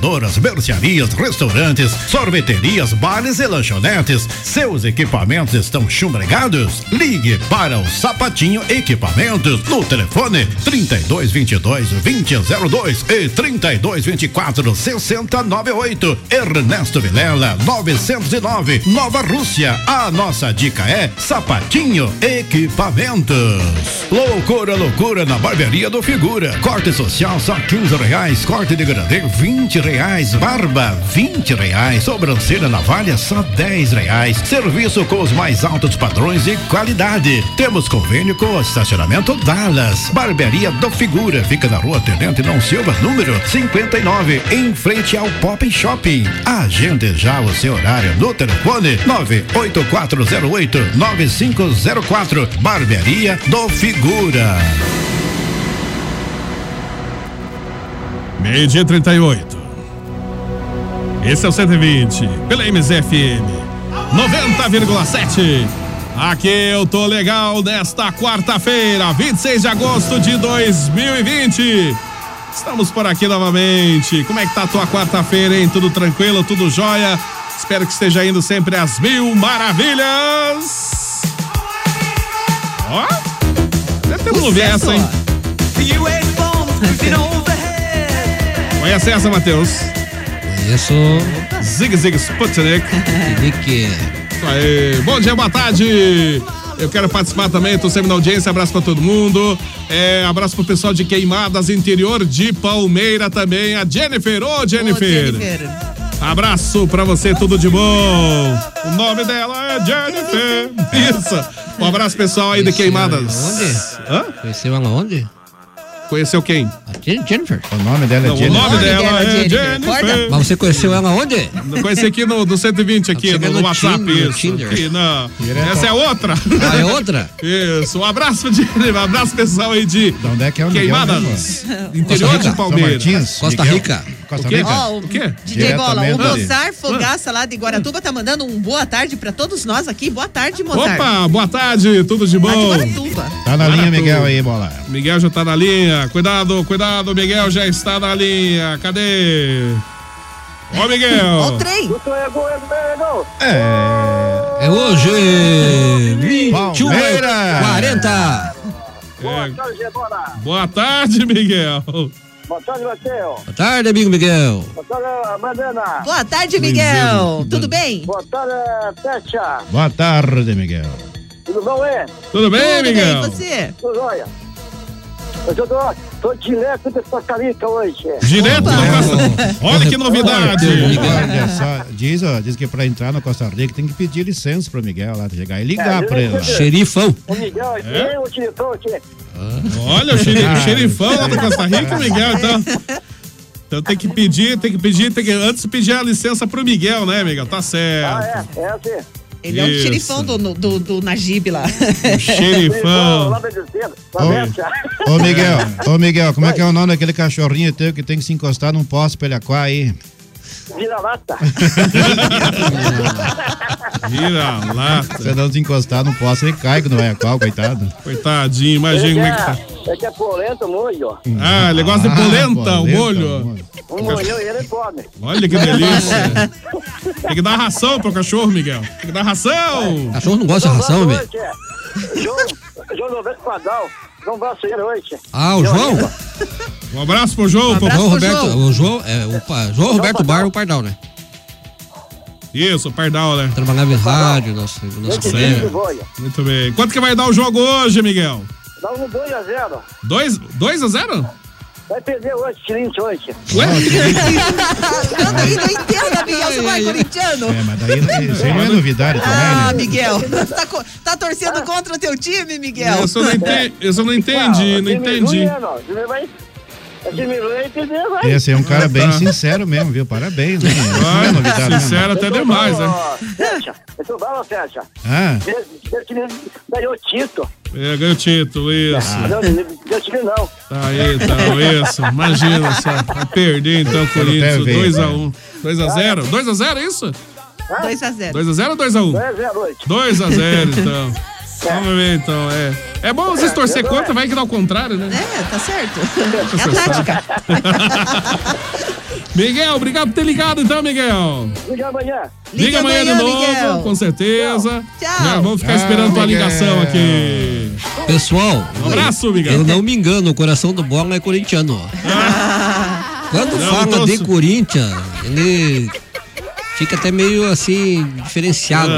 panificadoras, mercearias, restaurantes, sorveterias, bares e lanchonetes. Seus equipamentos estão chumbregados? Ligue para o Sapatinho Equipamentos no telefone 3222 2002 e 3224 6098. Ernesto Vilela 909 Nova Rússia. A nossa dica é Sapatinho Equipamentos. Loucura, loucura na barbearia do Figura. Corte social só 15 reais. Corte de grande 20 reais. Reais. Barba, 20 reais. Sobrancelha navalha, só 10 reais. Serviço com os mais altos padrões e qualidade. Temos convênio com o estacionamento Dallas. Barbearia do Figura. Fica na rua Tenente Não Silva, número 59, em frente ao Pop Shopping. Agende já o seu horário no telefone 98408-9504. Barbearia do Figura. Meio-dia 38. Esse é o 120, pela MZFM 90,7. Aqui eu tô legal nesta quarta-feira, 26 de agosto de 2020. Estamos por aqui novamente. Como é que tá a tua quarta-feira, hein? Tudo tranquilo, tudo jóia? Espero que esteja indo sempre às mil maravilhas. Ó, deve ter um essa, hein? Conhece essa, Matheus? Conheço. Zig Zig Sputnik. Sputnik. Isso aí. Bom dia, boa tarde. Eu quero participar também, tô sempre na audiência, abraço pra todo mundo. É, abraço pro pessoal de Queimadas, interior de Palmeira também. A Jennifer, ô Jennifer. Abraço pra você, tudo de bom. O nome dela é Jennifer. Isso. Um abraço pessoal aí de Queimadas. Onde? Hã? Conheceu ela onde? Conheceu quem? A Jen- Jennifer. O nome dela Não, o nome dela é Jennifer. Mas você conheceu ela onde? Conheci aqui no, no 120 aqui, no, é no no WhatsApp. Tinder, no isso. Tinder. Aqui, não. Essa é outra. Ah, é outra? Isso. Um abraço, de, um abraço pessoal aí de De onde é que é o Queimadas. mesmo? Interior de Palmeiras. Costa. Rica. Costa O quê? Rica. Ó, O quê? DJ Bola, o. Mozart Fogaça lá de Guaratuba tá mandando um boa tarde pra todos nós aqui. Boa tarde, Mozart. Opa, boa tarde, tudo de Lá de bom? Guaratuba. Tá na linha. Miguel aí, bola. Miguel já tá na linha. Cuidado, cuidado, Miguel já está na linha. Cadê? Ó, Ó o Miguel. trem. É. É hoje, 21 Palmeiras. 40. É, boa tarde, Miguel. Boa tarde, Matheus. Boa tarde, amigo Miguel. Boa tarde, Madena. Boa tarde, Miguel. Tudo bem? Boa tarde, Pecha. Boa tarde, Miguel. Tudo bom, é? Tudo bem, Tudo bem, Miguel? e você? Tudo jóia. Eu tô, tô direto de Costa Rica hoje. Direto Opa. da Costa. Olha que novidade. Olha só, diz, ó, diz que pra entrar no Costa Rica tem que pedir licença pro Miguel lá, chegar e ligar É, pra ele. lá. Xerifão. O Miguel aqui, É? o diretor aqui. Olha o o xerifão lá da Costa Rica, Miguel, então. Então tem que pedir, tem que pedir, tem que antes pedir a licença pro Miguel, né, Miguel? Tá Ah, certo. é, é assim. Ele é o Isso. xerifão do, do, do Najib lá. O xerifão. Da Ô. Ô, Miguel, ô, Miguel, como é que é o nome daquele cachorrinho teu que tem que se encostar num poste pra ele aquar aí? Vira-lata. Vira lá. Se não se encostar num poste, ele cai quando vai aquar, coitado. Coitadinho, imagina como é que tá. É que é polenta, molho. Ah, ele gosta de polenta, o molho. Um molho e ele come. Olha que delícia. Tem que dar ração pro cachorro, Miguel. Tem que dar ração. Cachorro não gosta de ração, velho. é. João, João Roberto Padal. João Brasileiro hoje. Ah, o João? Um abraço pro João. pro- abraço João pro Roberto, João. o João, é, o pa- João Roberto Bar, o Pardal, né? Isso, o Pardal, né? Trabalhava em rádio, nosso, nosso Gente, colega. boia. Muito bem. Quanto que vai dar o jogo hoje, Miguel? Dá um 2 a 0. 2 2 a 0? Vai perder hoje, Corinthians hoje. Ué? Eu não, não entendo, Miguel. Você não é corintiano? É, mas daí não- isso aí não é novidade também, Ah, né? Miguel. Tá, tá torcendo contra o teu time, Miguel? Eu só não entendi, eu só não entendi, não entendi. Perder, vai. Esse é um cara Ah, bem tá. sincero mesmo, viu? Parabéns, né? É Ah, novidade. né? sincero até demais, né? Fecha. Eu tô bala, fecha. Ah, ganhou título. É, ganhou o título, isso. Não, meu time não. Tá aí, então, isso. Imagina só. Vai perder então o Corinthians. até ver, 2x1. 2x0? 2x0, é isso? 2x0. 2x0 ou 2x1? 2 a 0 hoje. 2x0, então. Vamos ver, então. É, é bom vocês torcer contra, vai que dá o contrário, né? É, tá certo. É a tática. Miguel, obrigado por ter ligado, então, Miguel. Liga amanhã. Liga, amanhã, de novo, Miguel. com certeza. Tchau. Já vamos ficar Tchau, esperando tua ligação aqui. Pessoal, Um abraço, Miguel. eu não me engano, o coração do bola é corintiano. ó. Quando Não, fala de. Corinthians, ele fica até meio assim, diferenciado.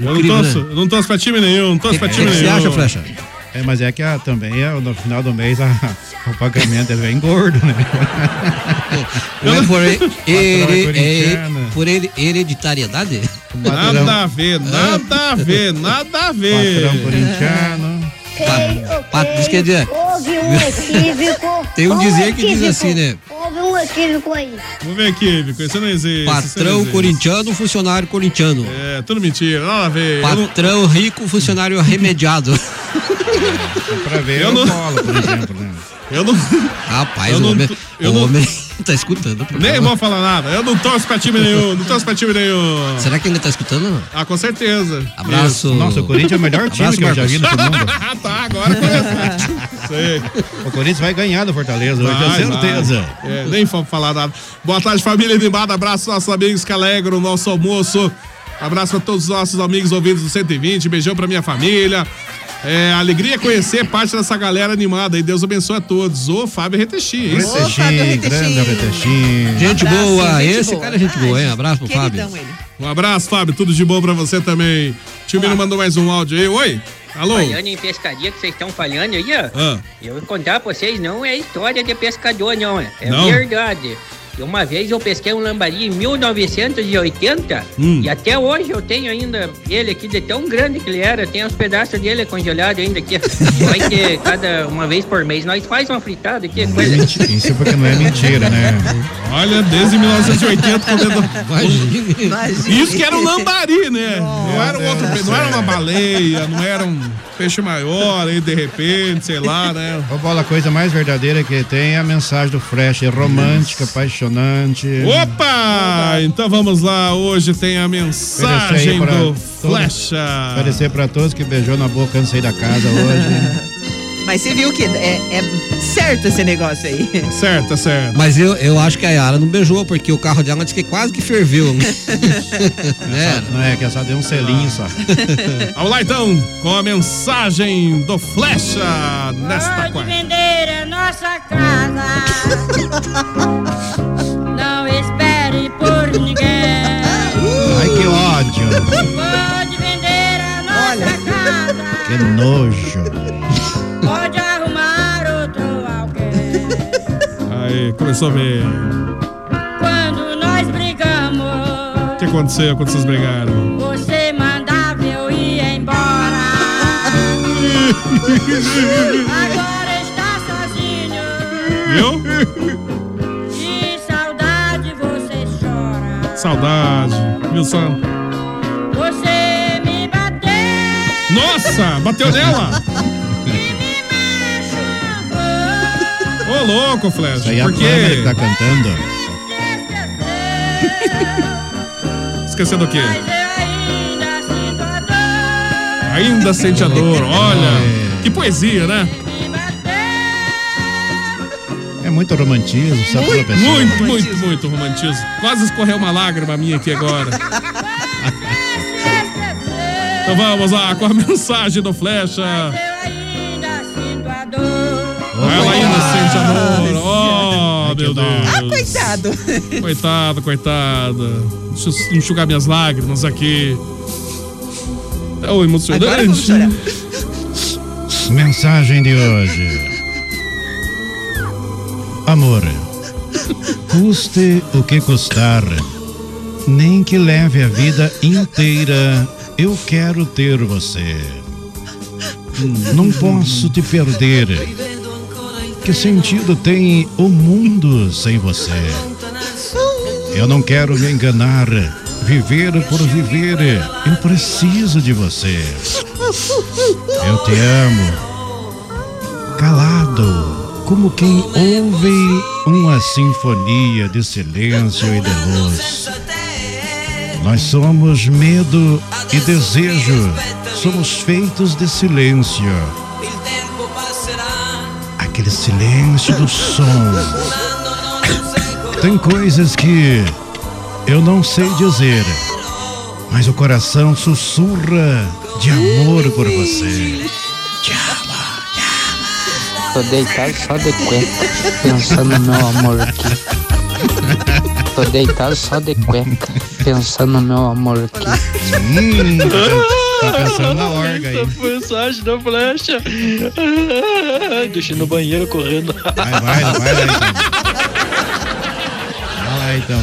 Eu não torço, né? não torço pra time nenhum, não torço O pra que, time que você nenhum. acha, Flecha? É, mas é que a- também é, no final do mês a- o pagamento ele vem gordo, né? Não é por, ele, Patrão é é, por ele, hereditariedade? Nada a ver, nada a ver, nada a ver. Patrão corintiano. Pa, pa, diz que dizer, Houve um equívoco. Tem um dizer que diz assim, né? Equívoco aí. Vamos ver aqui, Vico, isso não existe. isso não patrão existe. corintiano, funcionário corintiano. É, tudo mentira, nada a ver. Eu não- Patrão rico, funcionário remediado. Pra ver Eu o não- bola, por exemplo, né? Eu não. Rapaz, Eu o não homem, eu o não- homem tá escutando. Nem vou falar nada. Eu não torço pra time nenhum, não torço pra time nenhum. Será que ainda tá escutando? Ah, com certeza. Abraço. Nossa, o Corinthians é o melhor time Abraço, que eu já Marcos. vi nesse mundo. Ah, tá, agora começou. Sei. O Corinthians vai ganhar do Fortaleza, hoje, Vai, tenho certeza. É, nem vamos falar nada. Boa tarde, família animada. Abraço aos nossos amigos que alegram o nosso almoço. Abraço para todos os nossos amigos ouvintes do 120. Beijão pra minha família. É, alegria conhecer parte dessa galera animada. E Deus abençoe a todos. Ô, Fábio Retechim. isso. Retechim, grande Retechim. Gente Abraço, boa, gente esse boa. cara é gente boa, hein? Abraço pro Fábio. Ele. Um abraço, Fábio. Tudo de bom pra você também. Tio Mino mandou mais um áudio aí. Oi. Alô. Falhando em pescaria que vocês estão falhando aí, ó. Ah. Eu vou contar pra vocês, não é história de pescador, não. É É Não? verdade. Uma vez eu pesquei um lambari em 1980 Hum. e até hoje eu tenho ainda ele aqui de tão grande que ele era. Tem os pedaços dele congelados ainda aqui. Vai que cada uma vez por mês nós faz uma fritada aqui. Coisa. Isso porque não é mentira, né? Olha, desde 1980 comendo. Imagina. Isso que era um lambari, né? Não era um outro peixe, não era uma baleia, não era um peixe maior, aí de repente, sei lá, né? Ô, Bola, a coisa mais verdadeira que tem é a mensagem do Fresh, é romântica, apaixonante. Opa! Então vamos lá, hoje tem a mensagem pra do Flecha. Agradecer pra todos que beijou na boca antes de sair da casa hoje. Mas você viu que é, é certo esse negócio aí. Certo, é certo. Mas eu, eu acho que a Yara não beijou, porque o carro dela disse que quase que ferveu. né? Não é, que é só deu um selinho só. Vamos lá então, com a mensagem do Flecha nesta Pode quarta. vender a nossa casa. Pode vender a nossa casa. Que nojo. Pode arrumar outro alguém. Aí, começou bem. Quando nós brigamos, O que aconteceu quando vocês brigaram? você mandava eu ir embora. Agora está sozinho. Viu? De saudade você chora. Nossa, bateu nela? Ô, louco, Flecha. Isso aí é a Por câmera que tá cantando. Esqueceu do quê? Ainda a sente a dor. Olha, que poesia, né? É muito romantismo, sabe, Muito, muito, muito, muito romantismo. Quase escorreu uma lágrima minha aqui agora. Então vamos lá com a mensagem do Flecha. Ainda sinto a dor. Ela ainda sente a dor. Oh, meu Deus. Ah, coitado. Coitada, coitada. Deixa eu enxugar minhas lágrimas aqui. É o emocionante. Mensagem de hoje. Amor, custe o que custar, nem que leve a vida inteira, eu quero ter você. Não posso te perder. Que sentido tem o mundo sem você? Eu não quero me enganar. Viver por viver, eu preciso de você. Eu te amo. Calado, como quem ouve uma sinfonia de silêncio e de luz. Nós somos medo e desejo, somos feitos de silêncio. Aquele silêncio do som. Tem coisas que eu não sei dizer, mas o coração sussurra de amor por você. Tô deitado só de cueca, pensando no meu amor aqui. Tô deitado só de cueca, pensando no meu amor aqui. Hum, Tá pensando na orga aí. Essa mensagem da flecha. Deixa eu ir no banheiro correndo. Vai, vai, vai lá então. Vai lá então.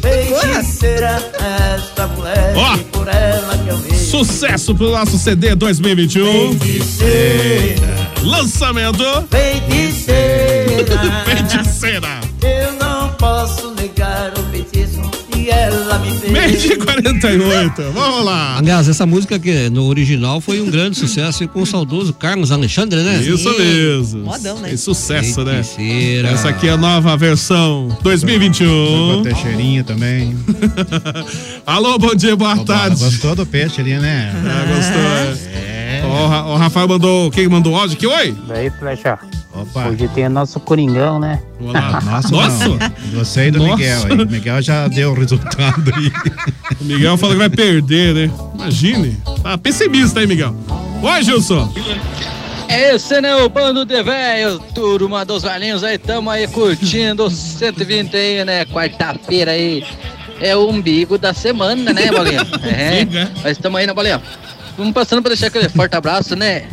Feiticeira, esta mulher, Ó. por ela que eu vejo. Sucesso pro nosso CD 2021. Lançamento. Feiticeira. Feiticeira. Eu não posso negar o feitiço que ela me fez. Meio de 48. Vamos lá. Aliás, essa música que no original foi um grande sucesso e com o saudoso Carlos Alexandre, né? Isso mesmo. Modão, né? Fez sucesso, né? Feiticeira. Essa aqui é a nova versão 2021. Tem cheirinho também. Alô, bom dia, boa tarde. Gostou do peixe ali, né? Ah, gostou, é. Ó, o o Rafael mandou. Quem mandou áudio aqui? Oi? Daí, flecha. Opa. Hoje tem o nosso Coringão, né? Olá. Nossa, Nossa. não. Você e do Nossa. Miguel aí. O Miguel já deu o resultado aí. O Miguel falou que vai perder, né? Imagine. Tá pessimista aí, Miguel. Oi, Gilson. Esse né, o bando de velhos, turma dos velhinhos aí, tamo aí curtindo os 120 aí, né? Quarta-feira aí. É o umbigo da semana, né, Bolinha? É, mas tamo aí na Bolinha. Vamos passando pra deixar aquele forte abraço, né?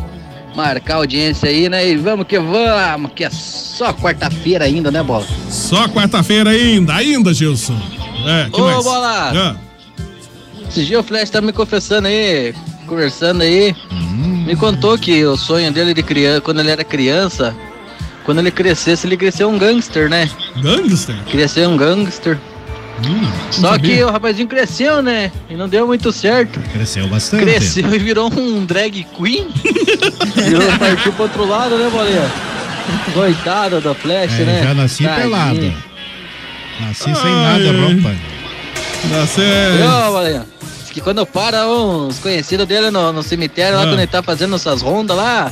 Marcar audiência aí, né? E vamos que vamos, que é só quarta-feira ainda, né, Bola? Só quarta-feira ainda, ainda, Gilson. É, que Ô, mais? Bola! Ah, Esse dia o Flash tá me confessando aí, conversando aí. Hum. Me contou que o sonho dele de criança, quando ele era criança, quando ele crescesse, ele ser um gangster, né? Gangster? Queria ser um gangster. Só sabia. que o rapazinho cresceu, né? E não deu muito certo. Cresceu bastante. Cresceu e virou um drag queen. virou, partiu pro outro lado, né, Bolinha? Coitado da Flash, É, né? já nasci Tadinho. pelado. Nasci sem Ai. nada, roupa. Nasce. Ô, Bolinha. Diz que quando para uns conhecidos dele no, no cemitério, lá Ah. quando ele tá fazendo essas rondas lá,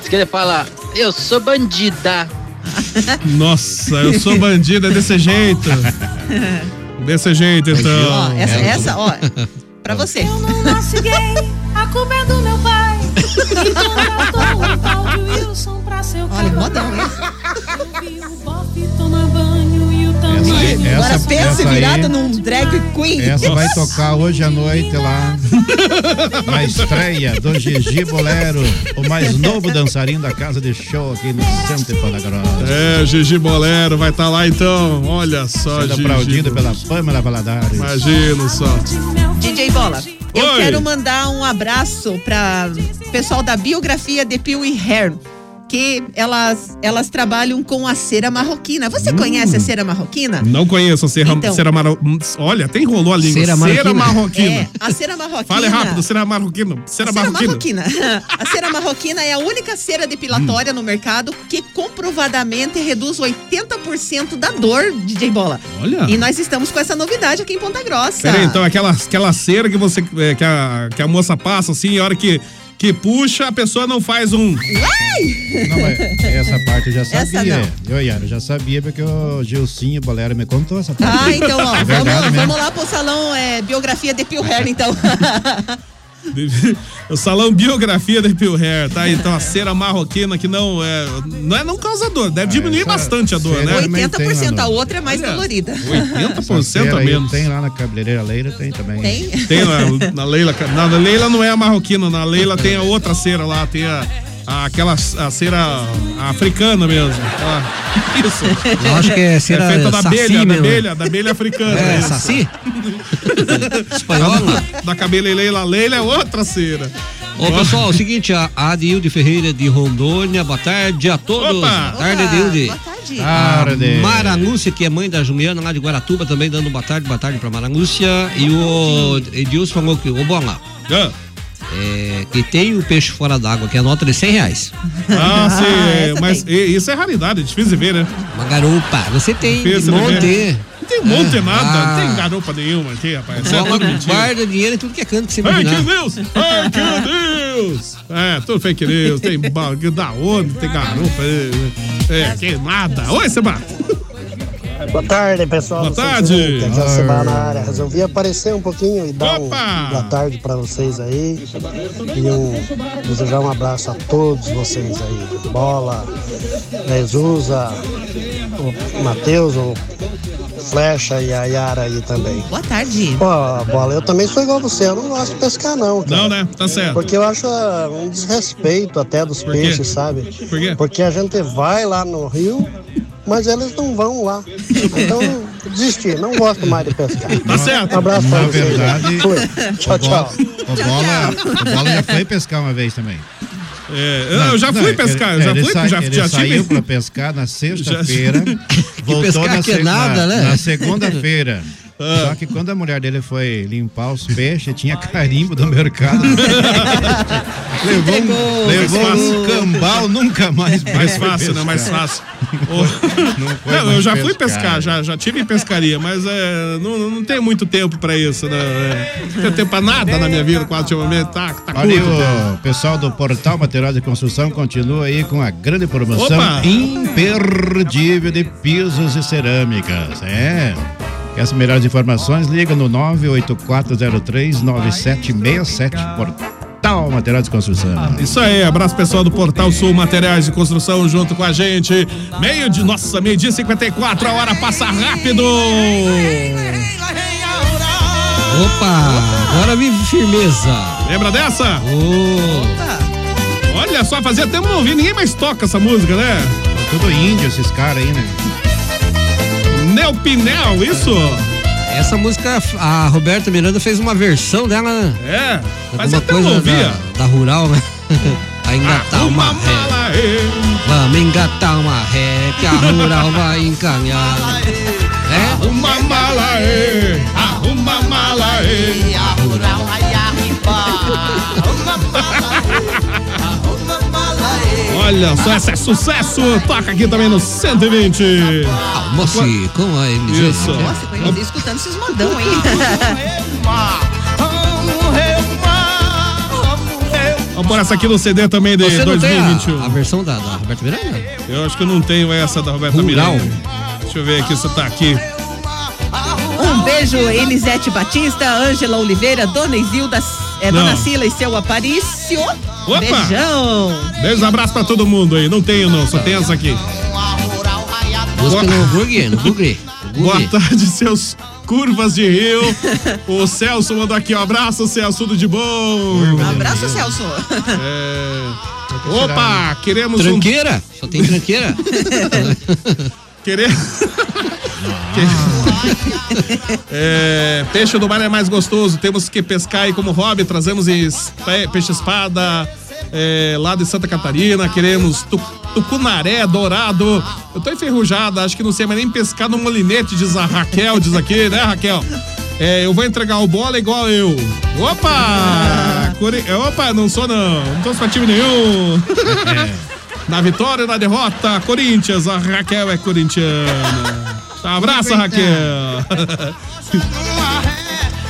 diz que ele fala, eu sou bandida. Nossa, eu sou bandido, é desse jeito. Desse jeito, então. Ó, essa, essa, ó, pra você. Eu não nasci gay, a culpa é do meu pai. Contratou tal de Wilson pra ser o Olha, modão, hein? Eu vi o bofe tomar banho tamanho. Essa- Agora pensa essa aí- virada num drag queen. Essa vai tocar hoje à noite lá. Na estreia do Gigi Bolero, o mais novo dançarino da casa de show aqui no centro de Palagrosa. É, Gigi Bolero vai estar lá então. Olha só, Sendo Gigi. aplaudido pela Pamela Valadares. Imagino só. DJ Bola, eu Oi. quero mandar um abraço para pessoal da biografia de Peel e Hair, que elas, elas trabalham com a cera marroquina. Você conhece a cera marroquina? Não conheço a cera, Então. cera marroquina. Olha, até enrolou a língua. Cera marroquina. marroquina. É, a cera marroquina. Fale rápido, cera marroquina. Cera, A cera marroquina. marroquina. A cera marroquina é a única cera depilatória no mercado que comprovadamente reduz 80% da dor, DJ Bola. Olha. E nós estamos com essa novidade aqui em Ponta Grossa. Peraí, então aquela, aquela cera que você é, que, a, que a moça passa assim, a hora que, que puxa, a pessoa não faz um. Não, mas essa parte eu já sabia. Eu, Yara, já sabia porque o Gilcinho Bolero me contou essa parte. Ah, então, ó, É vamos, vamos lá pro salão é, biografia de Peel Hair, então. O salão biografia da Peel Hair, tá? Então a cera marroquina que não é. Não é não causa dor, deve diminuir essa bastante a dor, né? também tem lá 80% no- a outra é mais dolorida. 80% Cera a menos. Tem lá na cabeleireira Leira, tem também. Tem? Tem na, na Leila. Na Leila não é a marroquina, na Leila tem a outra cera lá, tem a. aquela a cera africana mesmo. Isso. Eu acho que é cera É feita da saci abelha, da abelha, da abelha africana. É, isso. saci? Espanhola? Da cabeleireira Leila é outra cera. Ô, pessoal, é o seguinte, a Adilde Ferreira de Rondônia, boa tarde a todos. Opa! Boa tarde, Adilde. boa tarde. A Tarde. Maranúcia, que é mãe da Juliana lá de Guaratuba, também dando boa tarde, boa tarde pra Maranúcia. E o Edilson falou que, ô Bola, Ah, é, que tem o peixe fora d'água, que é a nota de 100 reais. Ah, sim, é, essa mas e- isso é raridade, é difícil de ver, né? Uma garupa, você tem Difícil um de monte. ver. Não tem um monte de nada, Ah. não tem garupa nenhuma aqui, rapaz. É guarda dinheiro em tudo que é canto que você Ai, imaginar. que Deus! Ai, que Deus! É, tudo fake news, tem bagulho da onde, tem garupa, é, é, que nada. Oi, Seba! Boa tarde, pessoal. Boa tarde. 120, Aqui é o Seba na área. Resolvi aparecer um pouquinho e dar um boa tarde pra vocês aí. E um, desejar um abraço a todos vocês aí. Bola, Jesus, o Matheus, o Flecha e a Yara aí também. Boa tarde. Ó, bola, eu também sou igual você, eu não gosto de pescar não. cara. Não, né? Tá certo. Porque eu acho ah, um desrespeito até dos peixes, sabe? Por quê? Porque a gente vai lá no rio, mas eles não vão lá. Então, desisti, não gosto mais de pescar. Tá certo. Um abraço pra Na vocês. verdade, Fui. Tchau, o Bola- tchau. O Bola, o Bola já foi pescar uma vez também. É, eu- eu já fui pescar, eu já ele fui, sa- já- ele já saiu tive- pra pescar na sexta-feira, voltou pescar na, que é se- nada, na- né? na segunda-feira. Ah. Só que quando a mulher dele foi limpar os peixes, tinha carimbo do mercado. levou um, levou Mais um cambal, nunca mais Mais foi fácil, né? pescar. Mais fácil. Não, foi Não, eu mais já fui pescar. pescar, já, já tive em pescaria, mas é, não, não tenho muito tempo pra isso, né? É, Não tenho tempo pra nada na minha vida, quase ultimamente. Tá, tá Olha curto. o pessoal do Portal Material de Construção continua aí com a grande promoção Opa! imperdível de pisos e cerâmicas. É. Quer as melhores informações? Liga no 984039767 Portal Material de Construção. Isso aí, abraço pessoal do Portal Sul Materiais de Construção junto com a gente. Meio de, nossa, meio dia 54, a hora passa rápido. Opa, agora vive firmeza. Lembra dessa? Ô, Olha só, fazia tempo não ouvi, ninguém mais toca essa música, né? Tudo índio esses caras aí, né? Neopinel, isso? essa música, a Roberta Miranda fez uma versão dela, né? É, Alguma tempo que não coisa ouvia. da, da rural, né? A engatar uma Uma ré. mala. Vamos engatar uma ré, que a rural vai encaminhar. É? Arruma mala aí, arruma mala aí. Olha só, esse é sucesso. Toca aqui também no 120. Almoce com a MG. Isso. Nossa, conheci escutando esses modão aí. Vamos pôr essa aqui no CD também de Você não tem 2021. a, a versão da, da Roberta Miranda? Eu acho que eu não tenho essa da Roberta Rural. Miranda. Deixa eu ver aqui se tá aqui. Um beijo, Elisete Batista, Ângela Oliveira, Dona Isilda, é, Não. Dona Sila e seu Aparício. Opa! Beijão. Beijo, abraço pra todo mundo aí. Não tenho não, só tem essa aqui. Busca no Google, no Google. Boa tarde, seus curvas de rio. o Celso mandou aqui, ó. Abraço, Celso, tudo de bom. Abraço, Celso. É... Opa, queremos Tranqueira? Só tem tranqueira? um. É, peixe do mar é mais gostoso. Temos que pescar aí como hobby. Trazemos pe- peixe-espada é, lá de Santa Catarina. Queremos tu, tucunaré dourado. Eu tô enferrujada, acho que não sei mais nem pescar no molinete, diz a Raquel, diz aqui, né, Raquel? É, eu vou entregar o bola igual eu. Opa! Cori- Opa, não sou não. Não tô pra time nenhum. Na vitória e na derrota, Corinthians. A Raquel é corintiana. Tá, abraço, Raquel.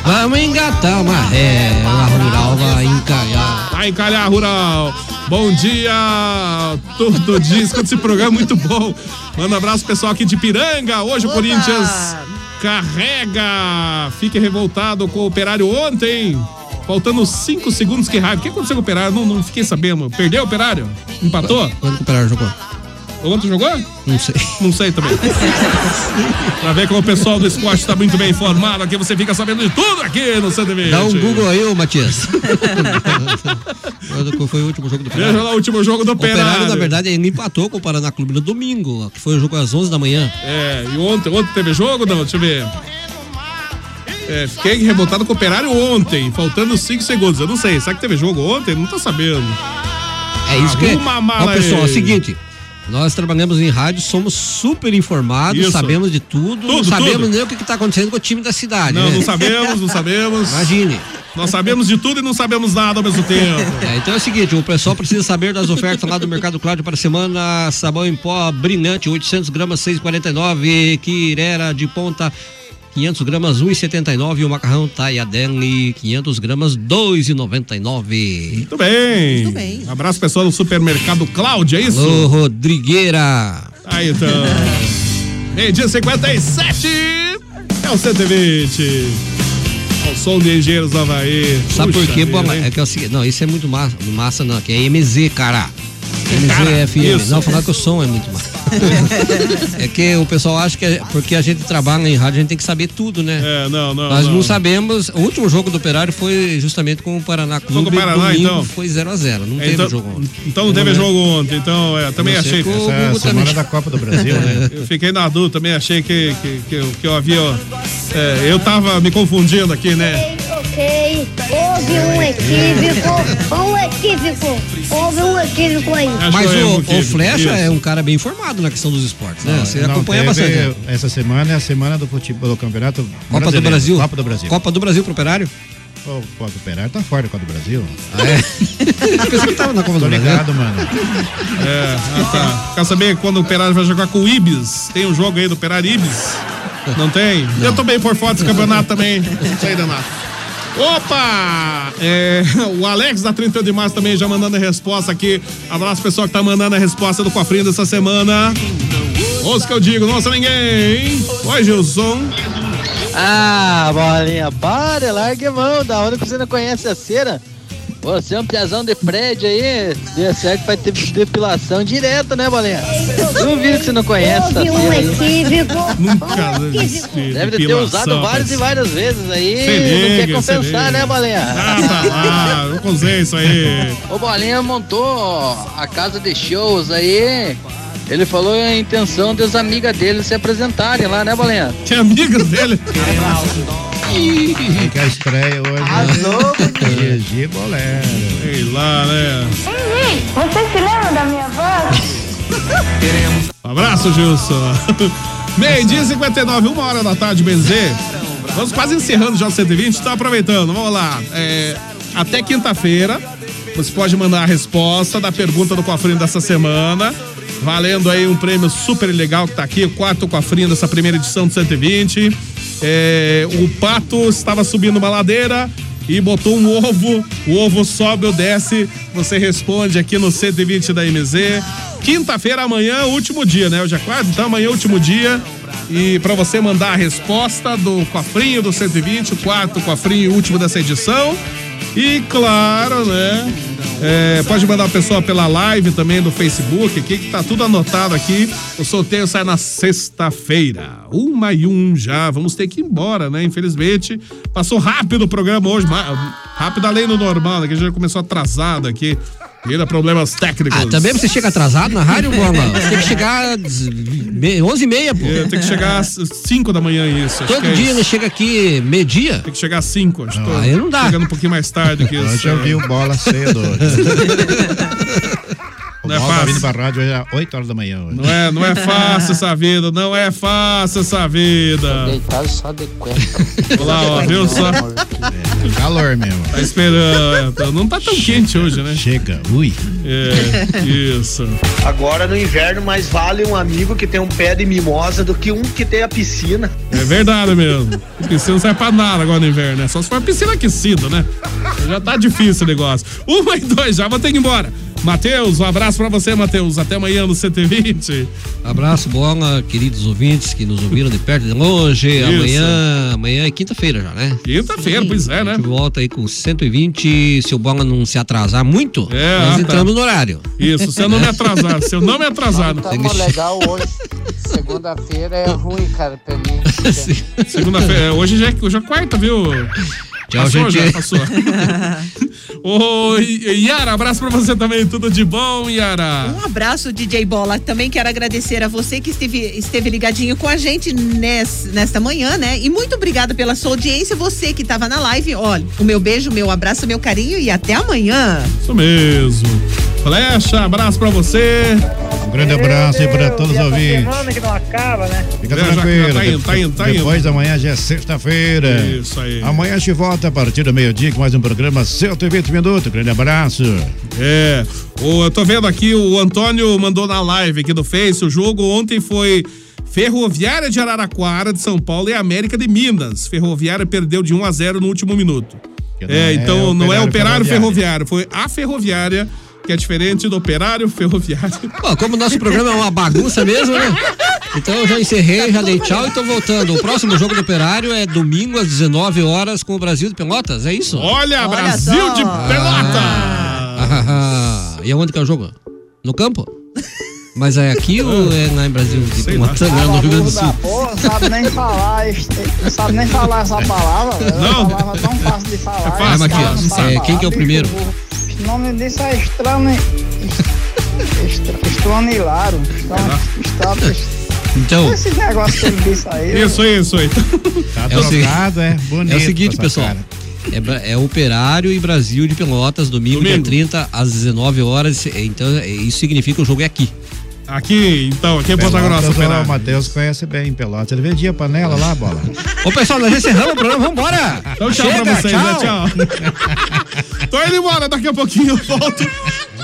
Vamos engatar uma ré, a rural vai encalhar. Vai encalhar, Rural. Bom dia. Todo dia escuta esse programa muito bom. Manda um abraço pro pessoal aqui de Piranga. Hoje o Corinthians carrega. Fique revoltado com o Operário ontem. Faltando 5 segundos, que raiva. O que aconteceu com o Operário? Não, não fiquei sabendo. Perdeu o Operário? Empatou? Quando o Operário jogou? Ontem jogou? Não sei. Não sei também. pra ver como o pessoal do esporte tá muito bem informado aqui, você fica sabendo de tudo aqui no 120. Dá um Google aí, ô Matias. Qual foi o último jogo do Operário? Veja lá o último jogo do O Operário, Operário. na verdade, ele empatou com o Paraná Clube no domingo, que foi o jogo às 11 da manhã. É, e ontem, ontem teve jogo? Não, deixa eu ver. É, fiquei revoltado com o Operário ontem, faltando 5 segundos. Eu não sei, será que teve jogo ontem? Não tô sabendo. É isso que. Arruma mala Ó, pessoal, é o seguinte. Nós trabalhamos em rádio, somos super informados, Isso. sabemos de tudo, não Tudo, sabemos tudo. nem o que está acontecendo com o time da cidade. Não, né? não sabemos, não sabemos. Imagine. Nós sabemos de tudo e não sabemos nada ao mesmo tempo. É, então é o seguinte, o pessoal precisa saber das ofertas lá do Mercado Cláudio para a semana. Sabão em pó brilhante, 800 gramas, 6,49. Quirera de ponta, 500 gramas, 1,79. E o macarrão Taiadelli, 500 gramas, 2,99. Muito bem. Muito bem. Abraço pessoal do supermercado Cláudio, é isso? Alô, Rodrigueira. Aí então. Meio dia 57 é o 120. Ao som de Engenheiros do Havaí. Sabe por Puxa quê, vida, Bola? hein? É que é o seguinte, não, isso é muito massa, massa não, que é MZ, cara. Cara, MZ FM. isso. Não, falar que o som é muito massa. É que o pessoal acha que é porque a gente trabalha em rádio, a gente tem que saber tudo, né? É, não, não. Nós não, não. sabemos. O último jogo do Operário foi justamente com o Paraná Clube. com o Paraná, domingo então? Foi 0 a 0 Não É, teve então, jogo ontem. Então não teve jogo ontem, então é, também achei. que Essa é a semana também- da Copa do Brasil, né? Eu fiquei na dúvida, também achei que, que, que, eu- que eu havia. é, eu tava me confundindo aqui, né? Ok, houve um equívoco, um equívoco, houve um equívoco aí. Mas é o, o Flecha é um cara bem informado na questão dos esportes, né? Você Não, acompanha bastante. né? Essa semana é a semana do futebol do campeonato Copa do brasileiro. Brasil. Copa do Brasil. Copa do Brasil pro Operário? O Copa do Operário tá fora da Copa do Brasil. Ah, é? Pensei que tava na Copa do Brasil. ligado, mano. É, ah, tá. Quer saber quando o Operário vai jogar com o Ibis? Tem um jogo aí do Operário Ibis? Não tem? Eu tô bem por fora desse campeonato também. Não sei, Renato. Opa! É, o Alex da 31 de março também já mandando a resposta aqui. Abraço pessoal que tá mandando a resposta do cofrinho dessa semana. Ouça que eu digo, não ouça ninguém. Oi, Gilson. Ah, bolinha, para, larga mão. Da onde você não conhece a cera? Você é um piazão de prédio aí. Deu certo, vai ter depilação direta, né, bolinha? Duvido que você não conhece essa Houve um equívoco, Nunca um equívoco. Deve ter usado várias e várias vezes aí. Se não quer liga, compensar, liga. né, bolinha? Ah, tá lá, eu usei isso aí. O Bolinha montou a casa de shows aí. Ele falou a intenção das amigas dele se apresentarem lá, né, Bolinha? Que amigas dele? Fica a estreia hoje. Gigi Bolero. Sei lá, né? Ei, você se lembra da minha voz? Um abraço, Gilson. Meio dia e 59, uma hora da tarde, benzer. Vamos quase encerrando já o 120, então aproveitando, vamos lá. É, até quinta-feira, você pode mandar a resposta da pergunta do cofrinho dessa semana. Valendo aí um prêmio super legal que tá aqui, o quarto cofrinho dessa primeira edição do 120. É, o pato estava subindo uma ladeira e botou um ovo. O ovo sobe ou desce. Você responde aqui no 120 da MZ. Quinta-feira, amanhã, último dia, né? Hoje é quase, então amanhã, último dia. E para você mandar a resposta do cofrinho do 120, o quarto cofrinho último dessa edição. E claro, né? é, pode mandar a pessoa pela live também do Facebook aqui, que tá tudo anotado aqui. O sorteio sai na sexta-feira. Uma e um já. Vamos ter que ir embora, né? Infelizmente. Passou rápido o programa hoje. Rápido além do normal, né? Que já começou atrasado aqui. Devido a problemas técnicos. Ah, também você chega atrasado na rádio, Bola? Você tem que chegar às me- 11 e meia, pô. Eu tenho que chegar às 5 da manhã, isso. acho Todo que é dia isso. ele chega aqui meio-dia? Tem que chegar às 5. Acho que tô aí não dá. Chegando um pouquinho mais tarde aqui. Hoje eu vi o bola cedo. O Não é tá fácil. vindo pra rádio hoje às 8 horas da manhã. Hoje. Não é, não é fácil essa vida, não é fácil essa vida. Deitado só de cueca. Olha lá, ó, viu só? Calor mesmo. Tá esperando. é, Não tá tão quente hoje, né? Chega, ui. É, isso. Agora no inverno mais vale um amigo que tem um pé de mimosa do que um que tem a piscina. É verdade mesmo. A piscina não serve pra nada agora no inverno, né? Só se for piscina aquecida, né? Já tá difícil o negócio. Uma e dois, já vou ter que ir embora. Matheus, um abraço pra você, Matheus. Até amanhã no 120. Abraço, bola, queridos ouvintes que nos ouviram de perto e de longe. Isso. Amanhã, amanhã é quinta-feira já, né? Quinta-feira, pois é, A né? gente volta aí com 120. Se o bola não se atrasar muito, É, nós ah, tá. entramos no horário. Isso, se eu não me atrasar, se eu não me atrasar. não- Tamo legal hoje. Segunda-feira é ruim, cara, pra mim. Segunda-feira, hoje já, é- hoje é quarta, viu? Tchau, passou, gente. já passou. Ô, Yara, abraço pra você também, tudo de bom, Yara? Um abraço, DJ Bola. Também quero agradecer a você que esteve, esteve ligadinho com a gente nes- nesta manhã, né? E muito obrigada pela sua audiência. Você que estava na live, olha, o meu beijo, meu abraço, meu carinho e até amanhã. Isso mesmo. Flecha, abraço pra você. Um grande abraço aí para todos os ouvintes. semana que não acaba, né? Fica É, já- tranquilo. tá indo, tá indo, tá indo. Depois da manhã já é sexta-feira. Isso aí. Amanhã a gente volta a partir do meio-dia com mais um programa 120 minutos. Grande abraço. É, o, eu tô vendo aqui, o Antônio mandou na live aqui do Face, o jogo ontem foi Ferroviária de Araraquara de São Paulo e América de Minas. Ferroviária perdeu de 1 a 0 no último minuto. É, é então não é operário ferroviário, foi a ferroviária, que é diferente do operário ferroviário. Pô, como o nosso programa é uma bagunça mesmo, né? Então eu já encerrei, já dei tchau e tô voltando. O próximo jogo do Operário é domingo às 19 horas com o Brasil de Pelotas, é isso? Olha, Brasil só. de Pelota! Ah, e aonde que é o jogo? No campo? Mas é aqui ou é lá em Brasil? Tipo, Matangá, no Rio Grande do Sul. Porra, não sabe nem falar, este- não sabe nem falar essa palavra. velho. Não. Uma palavra tão fácil de falar. fácil, esse cara Matias. não sabe É, quem que é o primeiro? O nome disso é estranho. Estronilaram. Então. Esse negócio que ele disse aí. Isso, isso, aí. Tá É o, se- trocado, é bonito. é o seguinte, pessoal. cara. É, é Operário e Brasil de Pelotas, domingo, dia Domingo. 30, às 19 horas. Então, é- isso significa que o jogo é aqui. Aqui, então, aqui é Ponta Grossa, ó, O Operário. Matheus conhece bem Pelotas. Ele vendia panela lá, bola. Ô, pessoal, nós encerramos o programa, vambora! Então, tchau pra vocês, né? Tchau. Tô indo embora, daqui a pouquinho eu volto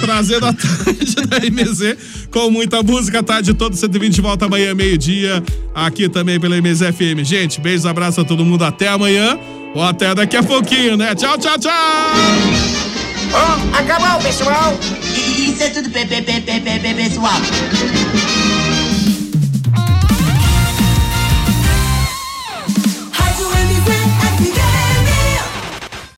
trazendo a tarde da MZ com muita música, tarde todo 120 volta amanhã, meio-dia, aqui também pela MZ FM. Gente, beijo, abraço a todo mundo, até amanhã ou até daqui a pouquinho, né? Tchau, tchau, tchau! Ó, acabou, pessoal. Isso é tudo, pe- pe- pe- pe- pe- pe- pessoal.